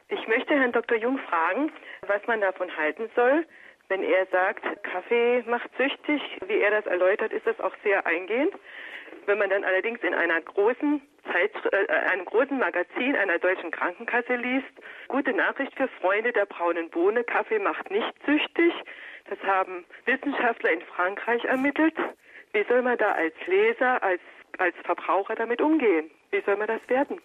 Ich möchte Herrn Dr. Jung fragen, was man davon halten soll, wenn er sagt, Kaffee macht süchtig. Wie er das erläutert, ist das auch sehr eingehend. Wenn man dann allerdings in einer großen Zeit, äh, einem großen Magazin einer deutschen Krankenkasse liest, gute Nachricht für Freunde der braunen Bohne, Kaffee macht nicht süchtig, das haben Wissenschaftler in Frankreich ermittelt. Wie soll man da als Leser, als, als Verbraucher damit umgehen? Wie soll man das werden?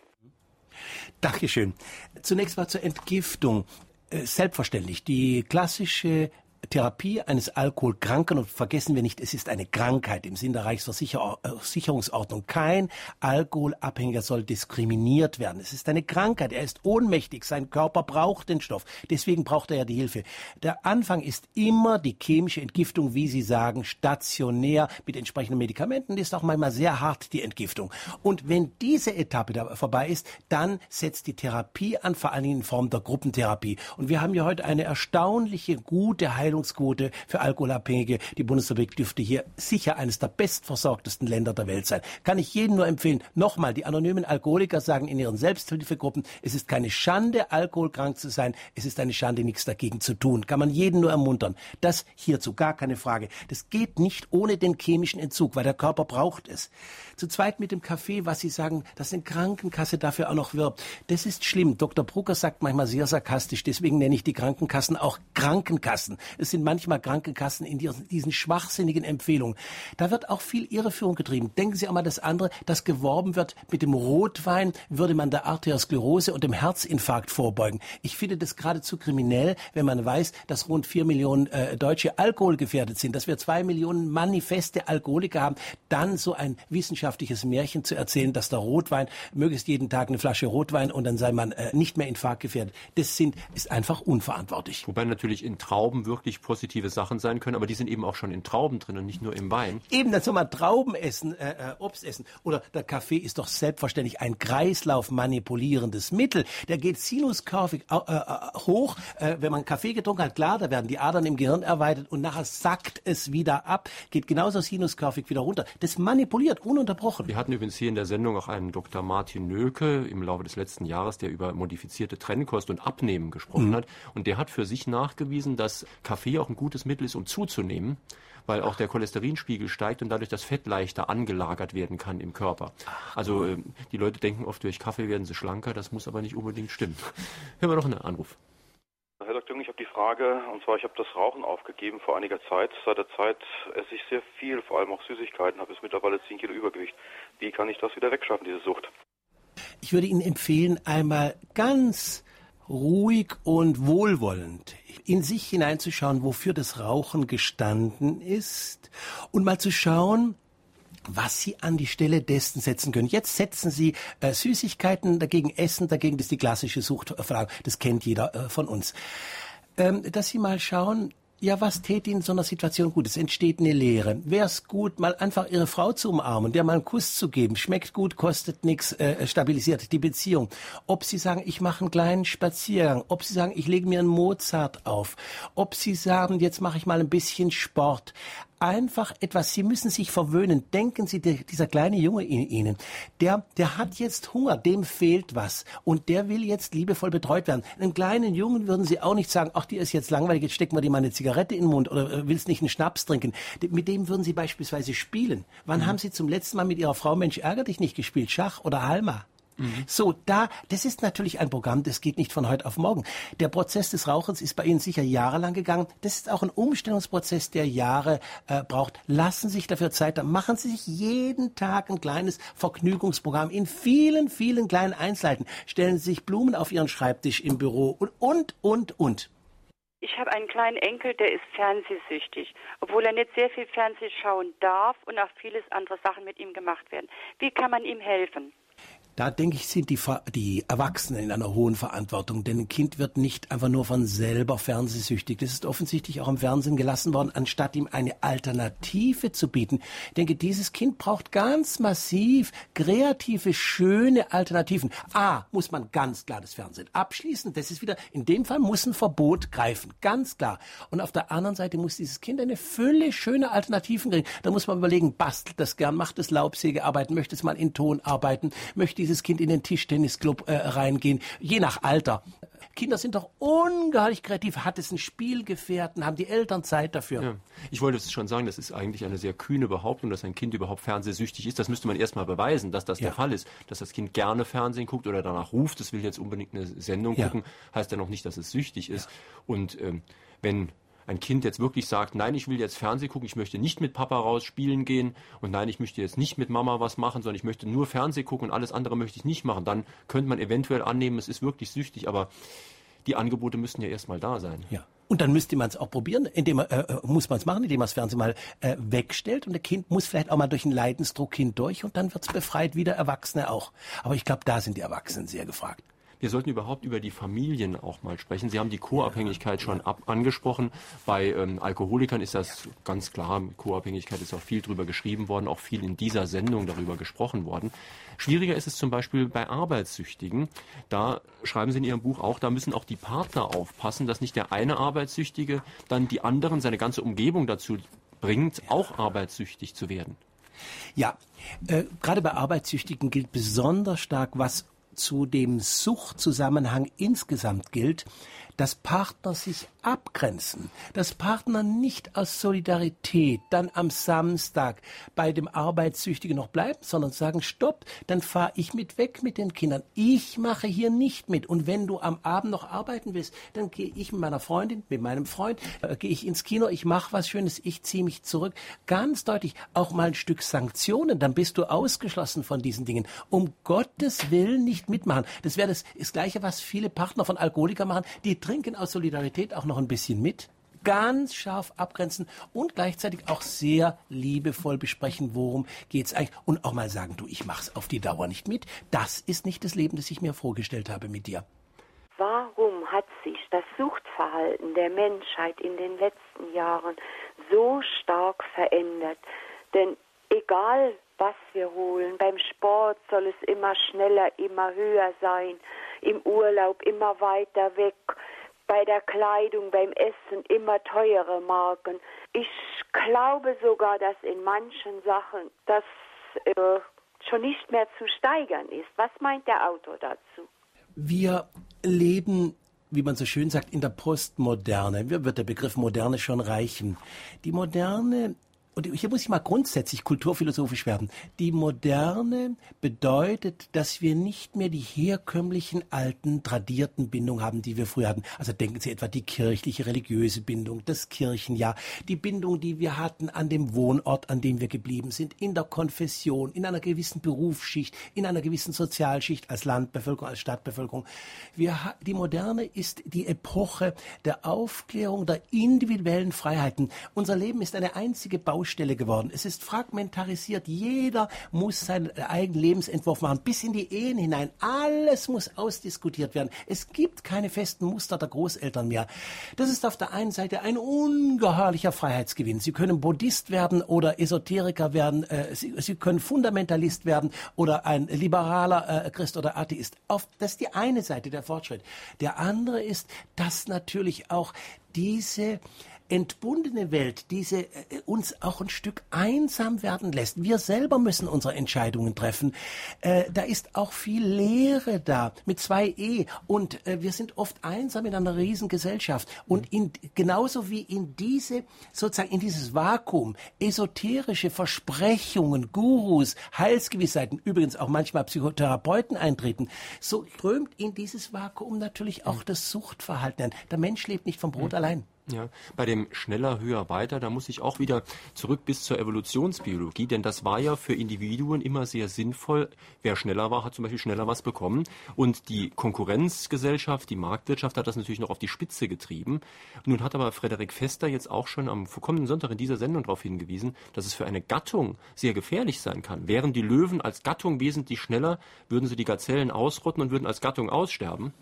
Dankeschön. Zunächst mal zur Entgiftung. Äh, selbstverständlich, die klassische Therapie eines Alkoholkranken und vergessen wir nicht, es ist eine Krankheit im Sinn der Reichsversicherungsordnung. Kein Alkoholabhängiger soll diskriminiert werden. Es ist eine Krankheit. Er ist ohnmächtig. Sein Körper braucht den Stoff. Deswegen braucht er ja die Hilfe. Der Anfang ist immer die chemische Entgiftung, wie Sie sagen, stationär mit entsprechenden Medikamenten. Die ist auch manchmal sehr hart, die Entgiftung. Und wenn diese Etappe vorbei ist, dann setzt die Therapie an, vor allen Dingen in Form der Gruppentherapie. Und wir haben ja heute eine erstaunliche, gute Heilung Heilungsquote für Alkoholabhängige. Die Bundesrepublik dürfte hier sicher eines der bestversorgtesten Länder der Welt sein. Kann ich jedem nur empfehlen. Nochmal, die anonymen Alkoholiker sagen in ihren Selbsthilfegruppen, es ist keine Schande, alkoholkrank zu sein. Es ist eine Schande, nichts dagegen zu tun. Kann man jeden nur ermuntern. Das hierzu gar keine Frage. Das geht nicht ohne den chemischen Entzug, weil der Körper braucht es. Zu zweit mit dem Kaffee, was Sie sagen, dass eine Krankenkasse dafür auch noch wirbt. Das ist schlimm. Dr. Brucker sagt manchmal sehr sarkastisch, deswegen nenne ich die Krankenkassen auch Krankenkassen. Es sind manchmal Krankenkassen in diesen schwachsinnigen Empfehlungen. Da wird auch viel Irreführung getrieben. Denken Sie auch mal das andere, dass geworben wird, mit dem Rotwein würde man der Arteriosklerose und dem Herzinfarkt vorbeugen. Ich finde das geradezu kriminell, wenn man weiß, dass rund vier Millionen äh, Deutsche alkoholgefährdet sind, dass wir zwei Millionen manifeste Alkoholiker haben, dann so ein wissenschaftliches Märchen zu erzählen, dass der Rotwein, möglichst jeden Tag eine Flasche Rotwein und dann sei man äh, nicht mehr infarktgefährdet. Das sind, ist einfach unverantwortlich. Wobei natürlich in Trauben wirklich wirklich positive Sachen sein können, aber die sind eben auch schon in Trauben drin und nicht nur im Wein. Eben, dann soll man Trauben essen, äh, äh, Obst essen. Oder der Kaffee ist doch selbstverständlich ein kreislaufmanipulierendes Mittel. Der geht sinuskurvig äh, äh, hoch. Äh, wenn man Kaffee getrunken hat, klar, da werden die Adern im Gehirn erweitert und nachher sackt es wieder ab, geht genauso sinuskurvig wieder runter. Das manipuliert ununterbrochen. Wir hatten übrigens hier in der Sendung auch einen Dr. Martin Nöke im Laufe des letzten Jahres, der über modifizierte Trennkost und Abnehmen gesprochen mhm. hat. Und der hat für sich nachgewiesen, dass Kaffee auch ein gutes Mittel ist, um zuzunehmen, weil auch der Cholesterinspiegel steigt und dadurch das Fett leichter angelagert werden kann im Körper. Also äh, die Leute denken oft, durch Kaffee werden sie schlanker, das muss aber nicht unbedingt stimmen. Hören wir noch einen Anruf. Herr Dr. Jung, ich habe die Frage, und zwar, ich habe das Rauchen aufgegeben vor einiger Zeit. Seit der Zeit esse ich sehr viel, vor allem auch Süßigkeiten, habe jetzt mittlerweile 10 Kilo Übergewicht. Wie kann ich das wieder wegschaffen, diese Sucht? Ich würde Ihnen empfehlen, einmal ganz ruhig und wohlwollend in sich hineinzuschauen, wofür das Rauchen gestanden ist und mal zu schauen, was Sie an die Stelle dessen setzen können. Jetzt setzen Sie äh, Süßigkeiten dagegen, Essen dagegen, das ist die klassische Suchtfrage, das kennt jeder äh, von uns. Ähm, dass Sie mal schauen, ja, was täte in so einer Situation gut? Es entsteht eine Leere. Wäre es gut, mal einfach Ihre Frau zu umarmen, der mal einen Kuss zu geben? Schmeckt gut, kostet nichts, äh, stabilisiert die Beziehung. Ob Sie sagen, ich mache einen kleinen Spaziergang. Ob Sie sagen, ich lege mir einen Mozart auf. Ob Sie sagen, jetzt mache ich mal ein bisschen Sport einfach etwas, Sie müssen sich verwöhnen. Denken Sie, der, dieser kleine Junge in Ihnen, der, der hat jetzt Hunger, dem fehlt was und der will jetzt liebevoll betreut werden. Einem kleinen Jungen würden Sie auch nicht sagen, ach, die ist jetzt langweilig, jetzt stecken wir dir mal eine Zigarette in den Mund oder äh, willst nicht einen Schnaps trinken. Mit dem würden Sie beispielsweise spielen. Wann mhm. haben Sie zum letzten Mal mit Ihrer Frau Mensch ärger dich nicht gespielt? Schach oder Halma? Mhm. So, da, das ist natürlich ein Programm, das geht nicht von heute auf morgen. Der Prozess des Rauchens ist bei Ihnen sicher jahrelang gegangen. Das ist auch ein Umstellungsprozess, der Jahre äh, braucht. Lassen Sie sich dafür Zeit, dann machen Sie sich jeden Tag ein kleines Vergnügungsprogramm in vielen, vielen kleinen Einzelheiten. Stellen Sie sich Blumen auf Ihren Schreibtisch im Büro und, und, und, und. Ich habe einen kleinen Enkel, der ist fernsehsüchtig, obwohl er nicht sehr viel Fernseh schauen darf und auch vieles andere Sachen mit ihm gemacht werden. Wie kann man ihm helfen? Da denke ich, sind die, die Erwachsenen in einer hohen Verantwortung, denn ein Kind wird nicht einfach nur von selber fernsehsüchtig. Das ist offensichtlich auch im Fernsehen gelassen worden, anstatt ihm eine Alternative zu bieten. Ich denke, dieses Kind braucht ganz massiv kreative, schöne Alternativen. A, muss man ganz klar das Fernsehen abschließen. Das ist wieder, in dem Fall muss ein Verbot greifen. Ganz klar. Und auf der anderen Seite muss dieses Kind eine Fülle schöner Alternativen kriegen. Da muss man überlegen, bastelt das gern, macht es Laubsägearbeiten, möchte es mal in Ton arbeiten, möchte dieses Kind in den Tischtennisclub äh, reingehen, je nach Alter. Kinder sind doch ungeheuerlich kreativ. Hat es einen Spielgefährten? Haben die Eltern Zeit dafür? Ja. Ich wollte es schon sagen, das ist eigentlich eine sehr kühne Behauptung, dass ein Kind überhaupt fernsehsüchtig ist. Das müsste man erstmal beweisen, dass das ja. der Fall ist. Dass das Kind gerne Fernsehen guckt oder danach ruft, es will jetzt unbedingt eine Sendung ja. gucken, heißt ja noch nicht, dass es süchtig ist. Und ähm, wenn ein Kind jetzt wirklich sagt, nein, ich will jetzt Fernsehen gucken, ich möchte nicht mit Papa raus spielen gehen und nein, ich möchte jetzt nicht mit Mama was machen, sondern ich möchte nur Fernsehen gucken und alles andere möchte ich nicht machen, dann könnte man eventuell annehmen, es ist wirklich süchtig, aber die Angebote müssen ja erstmal da sein. Ja. Und dann müsste man es auch probieren, indem man, äh, äh muss man es machen, indem man das Fernsehen mal äh, wegstellt und der Kind muss vielleicht auch mal durch einen Leidensdruck hindurch und dann wird es befreit, wie der Erwachsene auch. Aber ich glaube, da sind die Erwachsenen sehr gefragt. Wir sollten überhaupt über die Familien auch mal sprechen. Sie haben die Co-Abhängigkeit schon ab angesprochen. Bei ähm, Alkoholikern ist das ganz klar. Co-Abhängigkeit ist auch viel drüber geschrieben worden, auch viel in dieser Sendung darüber gesprochen worden. Schwieriger ist es zum Beispiel bei Arbeitssüchtigen. Da schreiben Sie in Ihrem Buch auch, da müssen auch die Partner aufpassen, dass nicht der eine Arbeitssüchtige dann die anderen, seine ganze Umgebung dazu bringt, auch arbeitssüchtig zu werden. Ja, äh, gerade bei Arbeitssüchtigen gilt besonders stark, was zu dem Suchtzusammenhang insgesamt gilt, dass Partner sich abgrenzen, dass Partner nicht aus Solidarität dann am Samstag bei dem Arbeitssüchtigen noch bleiben, sondern sagen, stopp, dann fahre ich mit weg mit den Kindern. Ich mache hier nicht mit. Und wenn du am Abend noch arbeiten willst, dann gehe ich mit meiner Freundin, mit meinem Freund, äh, gehe ich ins Kino, ich mache was Schönes, ich ziehe mich zurück. Ganz deutlich, auch mal ein Stück Sanktionen, dann bist du ausgeschlossen von diesen Dingen. Um Gottes Willen nicht mitmachen. Das wäre das, das Gleiche, was viele Partner von Alkoholikern machen. Die trinken aus Solidarität auch noch ein bisschen mit, ganz scharf abgrenzen und gleichzeitig auch sehr liebevoll besprechen, worum geht es eigentlich und auch mal sagen, du, ich mach's auf die Dauer nicht mit. Das ist nicht das Leben, das ich mir vorgestellt habe mit dir. Warum hat sich das Suchtverhalten der Menschheit in den letzten Jahren so stark verändert? Denn egal was wir holen, beim Sport soll es immer schneller, immer höher sein, im Urlaub immer weiter weg, bei der Kleidung, beim Essen immer teure Marken. Ich glaube sogar, dass in manchen Sachen das äh, schon nicht mehr zu steigern ist. Was meint der Autor dazu? Wir leben wie man so schön sagt, in der Postmoderne. Mir wird der Begriff Moderne schon reichen. Die Moderne und hier muss ich mal grundsätzlich kulturphilosophisch werden. Die Moderne bedeutet, dass wir nicht mehr die herkömmlichen, alten, tradierten Bindungen haben, die wir früher hatten. Also denken Sie etwa die kirchliche, religiöse Bindung, das Kirchenjahr, die Bindung, die wir hatten an dem Wohnort, an dem wir geblieben sind, in der Konfession, in einer gewissen Berufsschicht, in einer gewissen Sozialschicht als Landbevölkerung, als Stadtbevölkerung. Wir, die Moderne ist die Epoche der Aufklärung, der individuellen Freiheiten. Unser Leben ist eine einzige Baustelle Baustelle geworden. Es ist fragmentarisiert. Jeder muss seinen eigenen Lebensentwurf machen, bis in die Ehen hinein. Alles muss ausdiskutiert werden. Es gibt keine festen Muster der Großeltern mehr. Das ist auf der einen Seite ein ungeheuerlicher Freiheitsgewinn. Sie können Buddhist werden oder Esoteriker werden. Äh, Sie, Sie können Fundamentalist werden oder ein liberaler äh, Christ oder Atheist. Das ist die eine Seite der Fortschritt. Der andere ist, dass natürlich auch diese entbundene Welt, diese äh, uns auch ein Stück einsam werden lässt. Wir selber müssen unsere Entscheidungen treffen. Äh, da ist auch viel Leere da mit zwei E und äh, wir sind oft einsam in einer Riesengesellschaft und in, genauso wie in diese sozusagen in dieses Vakuum esoterische Versprechungen, Gurus, Heilsgewissheiten, übrigens auch manchmal Psychotherapeuten eintreten, so strömt in dieses Vakuum natürlich auch das Suchtverhalten ein. Der Mensch lebt nicht vom Brot mhm. allein. Ja, bei dem schneller, höher, weiter, da muss ich auch wieder zurück bis zur Evolutionsbiologie, denn das war ja für Individuen immer sehr sinnvoll. Wer schneller war, hat zum Beispiel schneller was bekommen. Und die Konkurrenzgesellschaft, die Marktwirtschaft hat das natürlich noch auf die Spitze getrieben. Nun hat aber Frederik Fester jetzt auch schon am kommenden Sonntag in dieser Sendung darauf hingewiesen, dass es für eine Gattung sehr gefährlich sein kann. Wären die Löwen als Gattung wesentlich schneller, würden sie die Gazellen ausrotten und würden als Gattung aussterben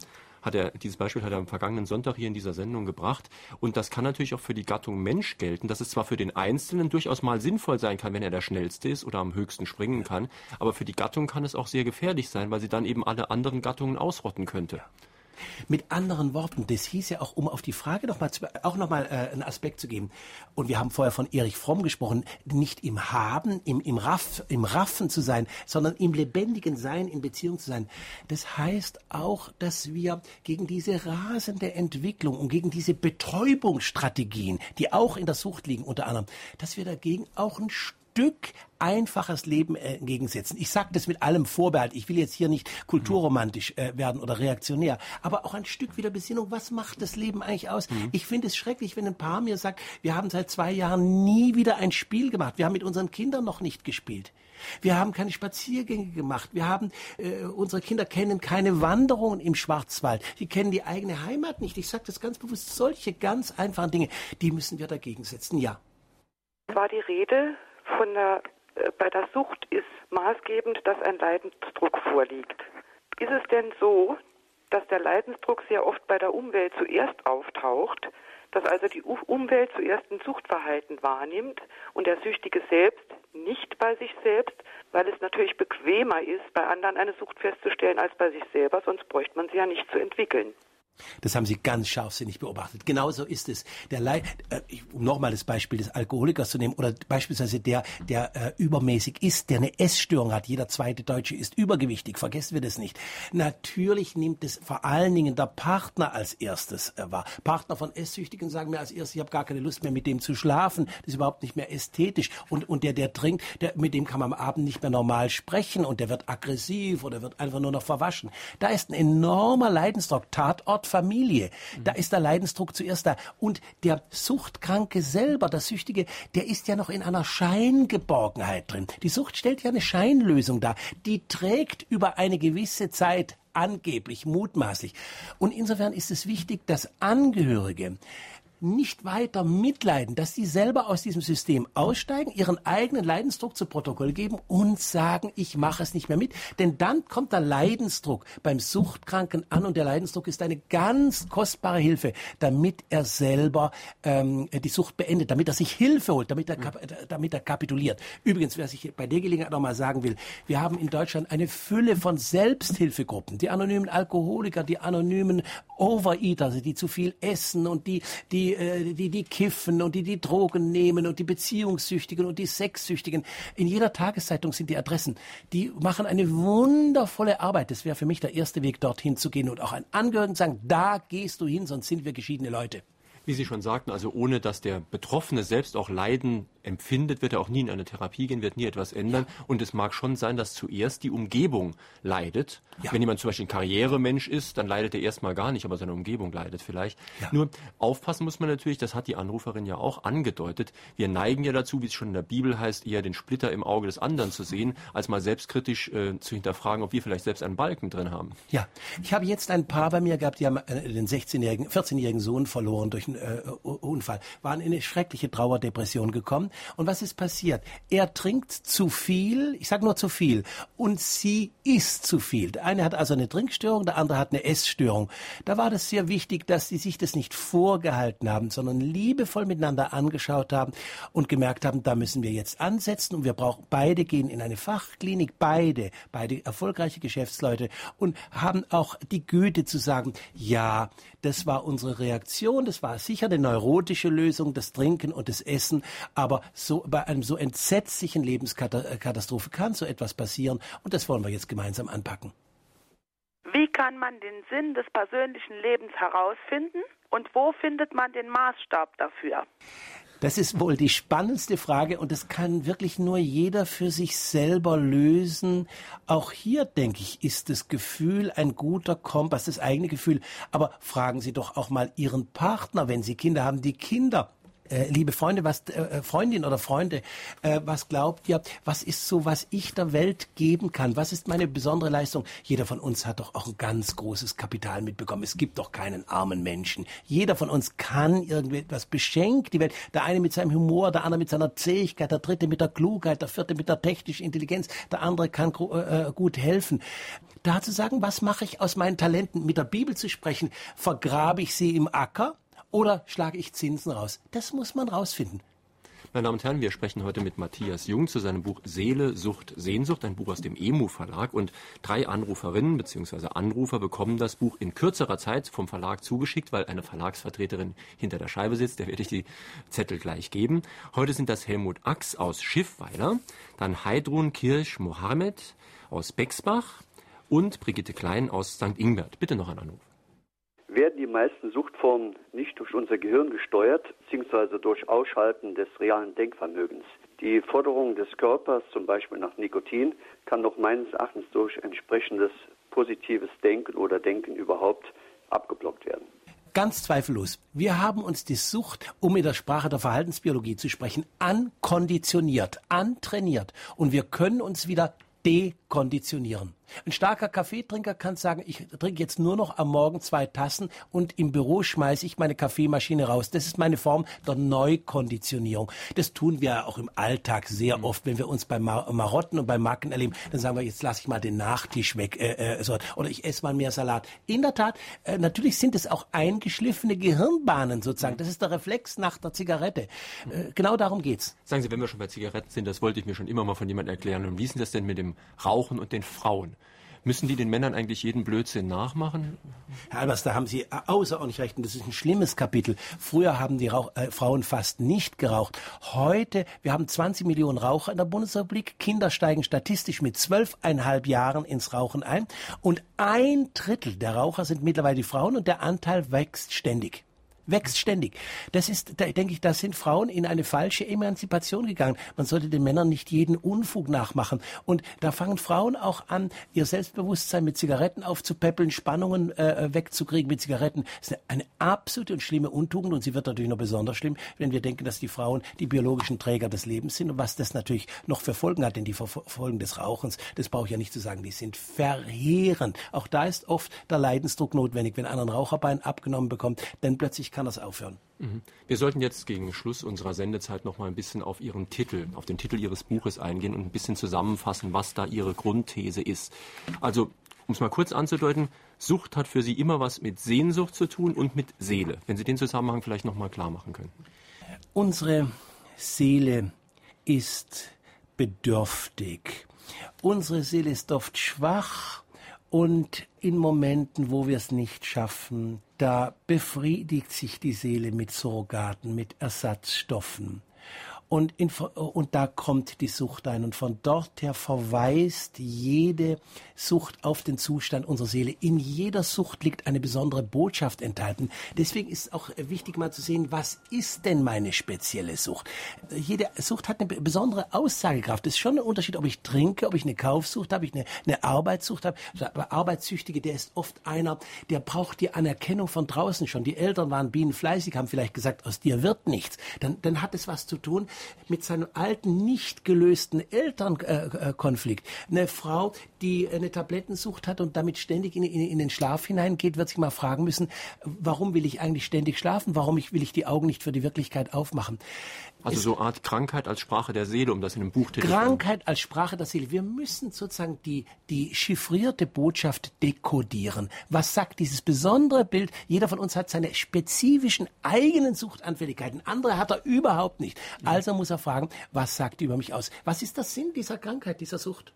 hat er, dieses Beispiel hat er am vergangenen Sonntag hier in dieser Sendung gebracht. Und das kann natürlich auch für die Gattung Mensch gelten, dass es zwar für den Einzelnen durchaus mal sinnvoll sein kann, wenn er der Schnellste ist oder am höchsten springen kann, aber für die Gattung kann es auch sehr gefährlich sein, weil sie dann eben alle anderen Gattungen ausrotten könnte. Ja. Mit anderen Worten, das hieß ja auch, um auf die Frage noch mal auch nochmal äh, einen Aspekt zu geben. Und wir haben vorher von Erich Fromm gesprochen, nicht im Haben, im, im, Raff, im Raffen zu sein, sondern im lebendigen Sein, in Beziehung zu sein. Das heißt auch, dass wir gegen diese rasende Entwicklung und gegen diese Betäubungsstrategien, die auch in der Sucht liegen unter anderem, dass wir dagegen auch ein Stück einfaches Leben äh, entgegensetzen. Ich sage das mit allem Vorbehalt. Ich will jetzt hier nicht kulturromantisch äh, werden oder reaktionär, aber auch ein Stück wieder Besinnung. Was macht das Leben eigentlich aus? Mhm. Ich finde es schrecklich, wenn ein Paar mir sagt, wir haben seit zwei Jahren nie wieder ein Spiel gemacht. Wir haben mit unseren Kindern noch nicht gespielt. Wir haben keine Spaziergänge gemacht. Wir haben, äh, unsere Kinder kennen keine Wanderungen im Schwarzwald. Die kennen die eigene Heimat nicht. Ich sage das ganz bewusst. Solche ganz einfachen Dinge, die müssen wir dagegen setzen. Ja. War die Rede von der, äh, bei der Sucht ist maßgebend, dass ein Leidensdruck vorliegt. Ist es denn so, dass der Leidensdruck sehr oft bei der Umwelt zuerst auftaucht, dass also die Umwelt zuerst ein Suchtverhalten wahrnimmt und der Süchtige selbst nicht bei sich selbst, weil es natürlich bequemer ist, bei anderen eine Sucht festzustellen als bei sich selber, sonst bräuchte man sie ja nicht zu entwickeln. Das haben Sie ganz scharfsinnig beobachtet. Genauso ist es. Der Leid, äh, um nochmal das Beispiel des Alkoholikers zu nehmen oder beispielsweise der, der äh, übermäßig isst, der eine Essstörung hat. Jeder zweite Deutsche ist übergewichtig. Vergessen wir das nicht. Natürlich nimmt es vor allen Dingen der Partner als erstes äh, wahr. Partner von Esssüchtigen sagen mir als erstes, ich habe gar keine Lust mehr mit dem zu schlafen. Das ist überhaupt nicht mehr ästhetisch. Und, und der, der trinkt, der, mit dem kann man am Abend nicht mehr normal sprechen und der wird aggressiv oder wird einfach nur noch verwaschen. Da ist ein enormer Leidensdruck. Tatort Familie. Da ist der Leidensdruck zuerst da. Und der Suchtkranke selber, der Süchtige, der ist ja noch in einer Scheingeborgenheit drin. Die Sucht stellt ja eine Scheinlösung dar. Die trägt über eine gewisse Zeit angeblich, mutmaßlich. Und insofern ist es wichtig, dass Angehörige nicht weiter mitleiden, dass sie selber aus diesem System aussteigen, ihren eigenen Leidensdruck zu Protokoll geben und sagen, ich mache es nicht mehr mit. Denn dann kommt der Leidensdruck beim Suchtkranken an und der Leidensdruck ist eine ganz kostbare Hilfe, damit er selber ähm, die Sucht beendet, damit er sich Hilfe holt, damit er, damit er kapituliert. Übrigens, wer sich bei der Gelegenheit noch mal sagen will, wir haben in Deutschland eine Fülle von Selbsthilfegruppen, die anonymen Alkoholiker, die anonymen Overeater, also die zu viel essen und die, die die, äh, die, die kiffen und die die Drogen nehmen und die Beziehungssüchtigen und die Sexsüchtigen. In jeder Tageszeitung sind die Adressen. Die machen eine wundervolle Arbeit. Das wäre für mich der erste Weg, dorthin zu gehen und auch einen Angehörigen sagen, da gehst du hin, sonst sind wir geschiedene Leute. Wie Sie schon sagten, also ohne dass der Betroffene selbst auch Leiden empfindet, wird er auch nie in eine Therapie gehen, wird nie etwas ändern. Ja. Und es mag schon sein, dass zuerst die Umgebung leidet. Ja. Wenn jemand zum Beispiel ein Karrieremensch ist, dann leidet er erstmal gar nicht, aber seine Umgebung leidet vielleicht. Ja. Nur aufpassen muss man natürlich, das hat die Anruferin ja auch angedeutet. Wir neigen ja dazu, wie es schon in der Bibel heißt, eher den Splitter im Auge des anderen zu sehen, als mal selbstkritisch äh, zu hinterfragen, ob wir vielleicht selbst einen Balken drin haben. Ja, ich habe jetzt ein Paar bei mir gehabt, die haben äh, den 16-jährigen, 14-jährigen Sohn verloren durch einen äh, Unfall, waren in eine schreckliche Trauerdepression gekommen und was ist passiert? Er trinkt zu viel, ich sage nur zu viel, und sie isst zu viel. Der eine hat also eine Trinkstörung, der andere hat eine Essstörung. Da war das sehr wichtig, dass sie sich das nicht vorgehalten haben, sondern liebevoll miteinander angeschaut haben und gemerkt haben, da müssen wir jetzt ansetzen und wir brauchen beide gehen in eine Fachklinik, beide, beide erfolgreiche Geschäftsleute und haben auch die Güte zu sagen, ja, das war unsere Reaktion, das war sicher eine neurotische Lösung, das Trinken und das Essen, aber so, bei einem so entsetzlichen Lebenskatastrophe kann so etwas passieren und das wollen wir jetzt gemeinsam anpacken. Wie kann man den Sinn des persönlichen Lebens herausfinden und wo findet man den Maßstab dafür? Das ist wohl die spannendste Frage und das kann wirklich nur jeder für sich selber lösen. Auch hier, denke ich, ist das Gefühl ein guter Kompass, das eigene Gefühl. Aber fragen Sie doch auch mal Ihren Partner, wenn Sie Kinder haben, die Kinder äh, liebe Freunde, was äh, äh, Freundin oder Freunde, äh, was glaubt ihr, was ist so, was ich der Welt geben kann? Was ist meine besondere Leistung? Jeder von uns hat doch auch ein ganz großes Kapital mitbekommen. Es gibt doch keinen armen Menschen. Jeder von uns kann irgendetwas beschenkt die Welt. Der eine mit seinem Humor, der andere mit seiner Zähigkeit, der dritte mit der Klugheit, der vierte mit der technischen Intelligenz, der andere kann äh, gut helfen. Da zu sagen, was mache ich aus meinen Talenten? Mit der Bibel zu sprechen, vergrabe ich sie im Acker? Oder schlage ich Zinsen raus? Das muss man rausfinden. Meine Damen und Herren, wir sprechen heute mit Matthias Jung zu seinem Buch Seele, Sucht, Sehnsucht, ein Buch aus dem EMU Verlag. Und drei Anruferinnen bzw. Anrufer bekommen das Buch in kürzerer Zeit vom Verlag zugeschickt, weil eine Verlagsvertreterin hinter der Scheibe sitzt. Der werde ich die Zettel gleich geben. Heute sind das Helmut Ax aus Schiffweiler, dann Heidrun Kirsch Mohammed aus Bexbach und Brigitte Klein aus St. Ingbert. Bitte noch ein Anruf werden die meisten Suchtformen nicht durch unser Gehirn gesteuert, beziehungsweise durch Ausschalten des realen Denkvermögens. Die Forderung des Körpers, zum Beispiel nach Nikotin, kann doch meines Erachtens durch entsprechendes positives Denken oder Denken überhaupt abgeblockt werden. Ganz zweifellos. Wir haben uns die Sucht, um in der Sprache der Verhaltensbiologie zu sprechen, ankonditioniert, antrainiert. Und wir können uns wieder dekonditionieren. Ein starker Kaffeetrinker kann sagen, ich trinke jetzt nur noch am Morgen zwei Tassen und im Büro schmeiße ich meine Kaffeemaschine raus. Das ist meine Form der Neukonditionierung. Das tun wir auch im Alltag sehr mhm. oft, wenn wir uns bei Marotten und bei Macken erleben. Dann sagen wir, jetzt lasse ich mal den Nachtisch weg äh, äh, oder ich esse mal mehr Salat. In der Tat, äh, natürlich sind es auch eingeschliffene Gehirnbahnen sozusagen. Das ist der Reflex nach der Zigarette. Äh, genau darum geht's. Sagen Sie, wenn wir schon bei Zigaretten sind, das wollte ich mir schon immer mal von jemandem erklären. Und wie ist das denn mit dem Rauchen und den Frauen? Müssen die den Männern eigentlich jeden Blödsinn nachmachen? Herr Albers, da haben Sie außerordentlich recht. Und das ist ein schlimmes Kapitel. Früher haben die Rauch äh, Frauen fast nicht geraucht. Heute, wir haben 20 Millionen Raucher in der Bundesrepublik. Kinder steigen statistisch mit zwölfeinhalb Jahren ins Rauchen ein. Und ein Drittel der Raucher sind mittlerweile die Frauen und der Anteil wächst ständig wächst ständig. Das ist, da denke ich, da sind Frauen in eine falsche Emanzipation gegangen. Man sollte den Männern nicht jeden Unfug nachmachen. Und da fangen Frauen auch an, ihr Selbstbewusstsein mit Zigaretten aufzupäppeln, Spannungen äh, wegzukriegen mit Zigaretten. Das ist eine, eine absolute und schlimme Untugend und sie wird natürlich noch besonders schlimm, wenn wir denken, dass die Frauen die biologischen Träger des Lebens sind und was das natürlich noch für Folgen hat, denn die Folgen des Rauchens, das brauche ich ja nicht zu sagen, die sind verheerend. Auch da ist oft der Leidensdruck notwendig. Wenn einer ein Raucherbein abgenommen bekommt, dann plötzlich kann das aufhören. Mhm. Wir sollten jetzt gegen Schluss unserer Sendezeit noch mal ein bisschen auf Ihren Titel, auf den Titel Ihres Buches eingehen und ein bisschen zusammenfassen, was da Ihre Grundthese ist. Also, um es mal kurz anzudeuten, Sucht hat für Sie immer was mit Sehnsucht zu tun und mit Seele. Wenn Sie den Zusammenhang vielleicht noch mal klar machen können. Unsere Seele ist bedürftig. Unsere Seele ist oft schwach und in Momenten, wo wir es nicht schaffen, da befriedigt sich die Seele mit Surrogaten, mit Ersatzstoffen. Und, in, und da kommt die Sucht ein. Und von dort her verweist jede Sucht auf den Zustand unserer Seele. In jeder Sucht liegt eine besondere Botschaft enthalten. Deswegen ist auch wichtig mal zu sehen, was ist denn meine spezielle Sucht? Jede Sucht hat eine besondere Aussagekraft. Es ist schon ein Unterschied, ob ich trinke, ob ich eine Kaufsucht habe, ob ich eine, eine Arbeitssucht habe. Der Arbeitssüchtige, der ist oft einer, der braucht die Anerkennung von draußen schon. Die Eltern waren bienenfleißig, haben vielleicht gesagt, aus dir wird nichts. Dann, dann hat es was zu tun mit seinem alten, nicht gelösten Elternkonflikt. Eine Frau, die eine Tablettensucht hat und damit ständig in, in, in, den Schlaf hineingeht, wird sich mal fragen müssen, warum will ich eigentlich ständig schlafen? Warum will ich die Augen nicht für die Wirklichkeit aufmachen? Also so eine Art Krankheit als Sprache der Seele, um das in einem Buch zu Krankheit als Sprache der Seele. Wir müssen sozusagen die, die chiffrierte Botschaft dekodieren. Was sagt dieses besondere Bild? Jeder von uns hat seine spezifischen eigenen Suchtanfälligkeiten. Andere hat er überhaupt nicht. Also muss er fragen, was sagt die über mich aus? Was ist der Sinn dieser Krankheit, dieser Sucht?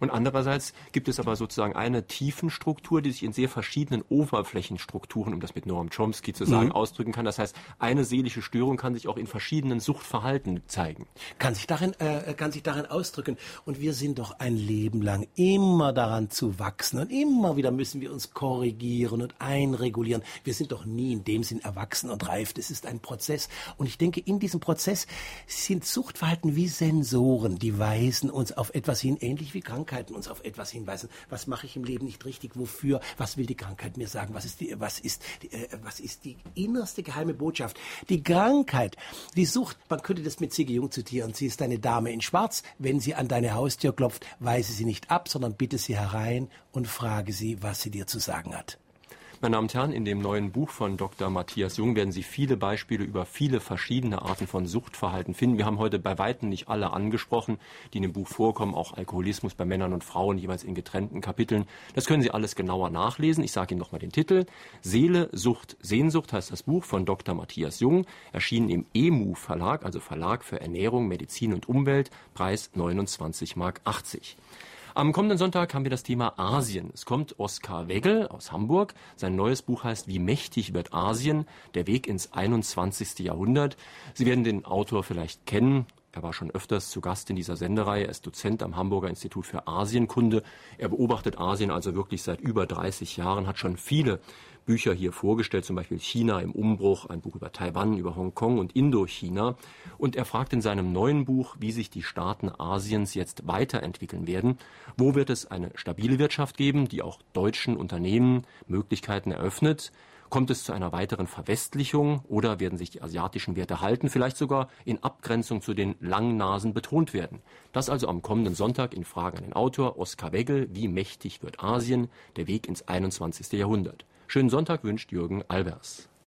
Und andererseits gibt es aber sozusagen eine Tiefenstruktur, die sich in sehr verschiedenen Oberflächenstrukturen, um das mit Noam Chomsky zu sagen, mhm. ausdrücken kann. Das heißt, eine seelische Störung kann sich auch in verschiedenen Suchtverhalten zeigen. Kann sich darin, äh, kann sich darin ausdrücken. Und wir sind doch ein Leben lang immer daran zu wachsen und immer wieder müssen wir uns korrigieren und einregulieren. Wir sind doch nie in dem Sinn erwachsen und reif. Das ist ein Prozess. Und ich denke, in diesem Prozess sind Suchtverhalten wie Sensoren, die weisen uns auf etwas hin, ähnlich wie Krankheiten uns auf etwas hinweisen. Was mache ich im Leben nicht richtig? Wofür? Was will die Krankheit mir sagen? Was ist die, was ist, die, äh, was ist die innerste geheime Botschaft? Die Krankheit, die Sucht, man könnte das mit Sigge Jung zitieren. Sie ist eine Dame in Schwarz. Wenn sie an deine Haustür klopft, weise sie nicht ab, sondern bitte sie herein und frage sie, was sie dir zu sagen hat. Meine Damen und Herren, in dem neuen Buch von Dr. Matthias Jung werden Sie viele Beispiele über viele verschiedene Arten von Suchtverhalten finden. Wir haben heute bei weitem nicht alle angesprochen, die in dem Buch vorkommen, auch Alkoholismus bei Männern und Frauen jeweils in getrennten Kapiteln. Das können Sie alles genauer nachlesen. Ich sage Ihnen nochmal den Titel. Seele, Sucht, Sehnsucht heißt das Buch von Dr. Matthias Jung, erschienen im EMU Verlag, also Verlag für Ernährung, Medizin und Umwelt, Preis 29,80 Mark. Am kommenden Sonntag haben wir das Thema Asien. Es kommt Oskar Wegel aus Hamburg. Sein neues Buch heißt Wie mächtig wird Asien? Der Weg ins 21. Jahrhundert. Sie werden den Autor vielleicht kennen. Er war schon öfters zu Gast in dieser Sendereihe. Er ist Dozent am Hamburger Institut für Asienkunde. Er beobachtet Asien also wirklich seit über 30 Jahren, hat schon viele Bücher hier vorgestellt, zum Beispiel China im Umbruch, ein Buch über Taiwan, über Hongkong und Indochina. Und er fragt in seinem neuen Buch, wie sich die Staaten Asiens jetzt weiterentwickeln werden. Wo wird es eine stabile Wirtschaft geben, die auch deutschen Unternehmen Möglichkeiten eröffnet? Kommt es zu einer weiteren Verwestlichung oder werden sich die asiatischen Werte halten, vielleicht sogar in Abgrenzung zu den langen Nasen betont werden? Das also am kommenden Sonntag in Frage an den Autor Oskar Wegel, Wie mächtig wird Asien? Der Weg ins 21. Jahrhundert. Schönen Sonntag wünscht Jürgen Albers.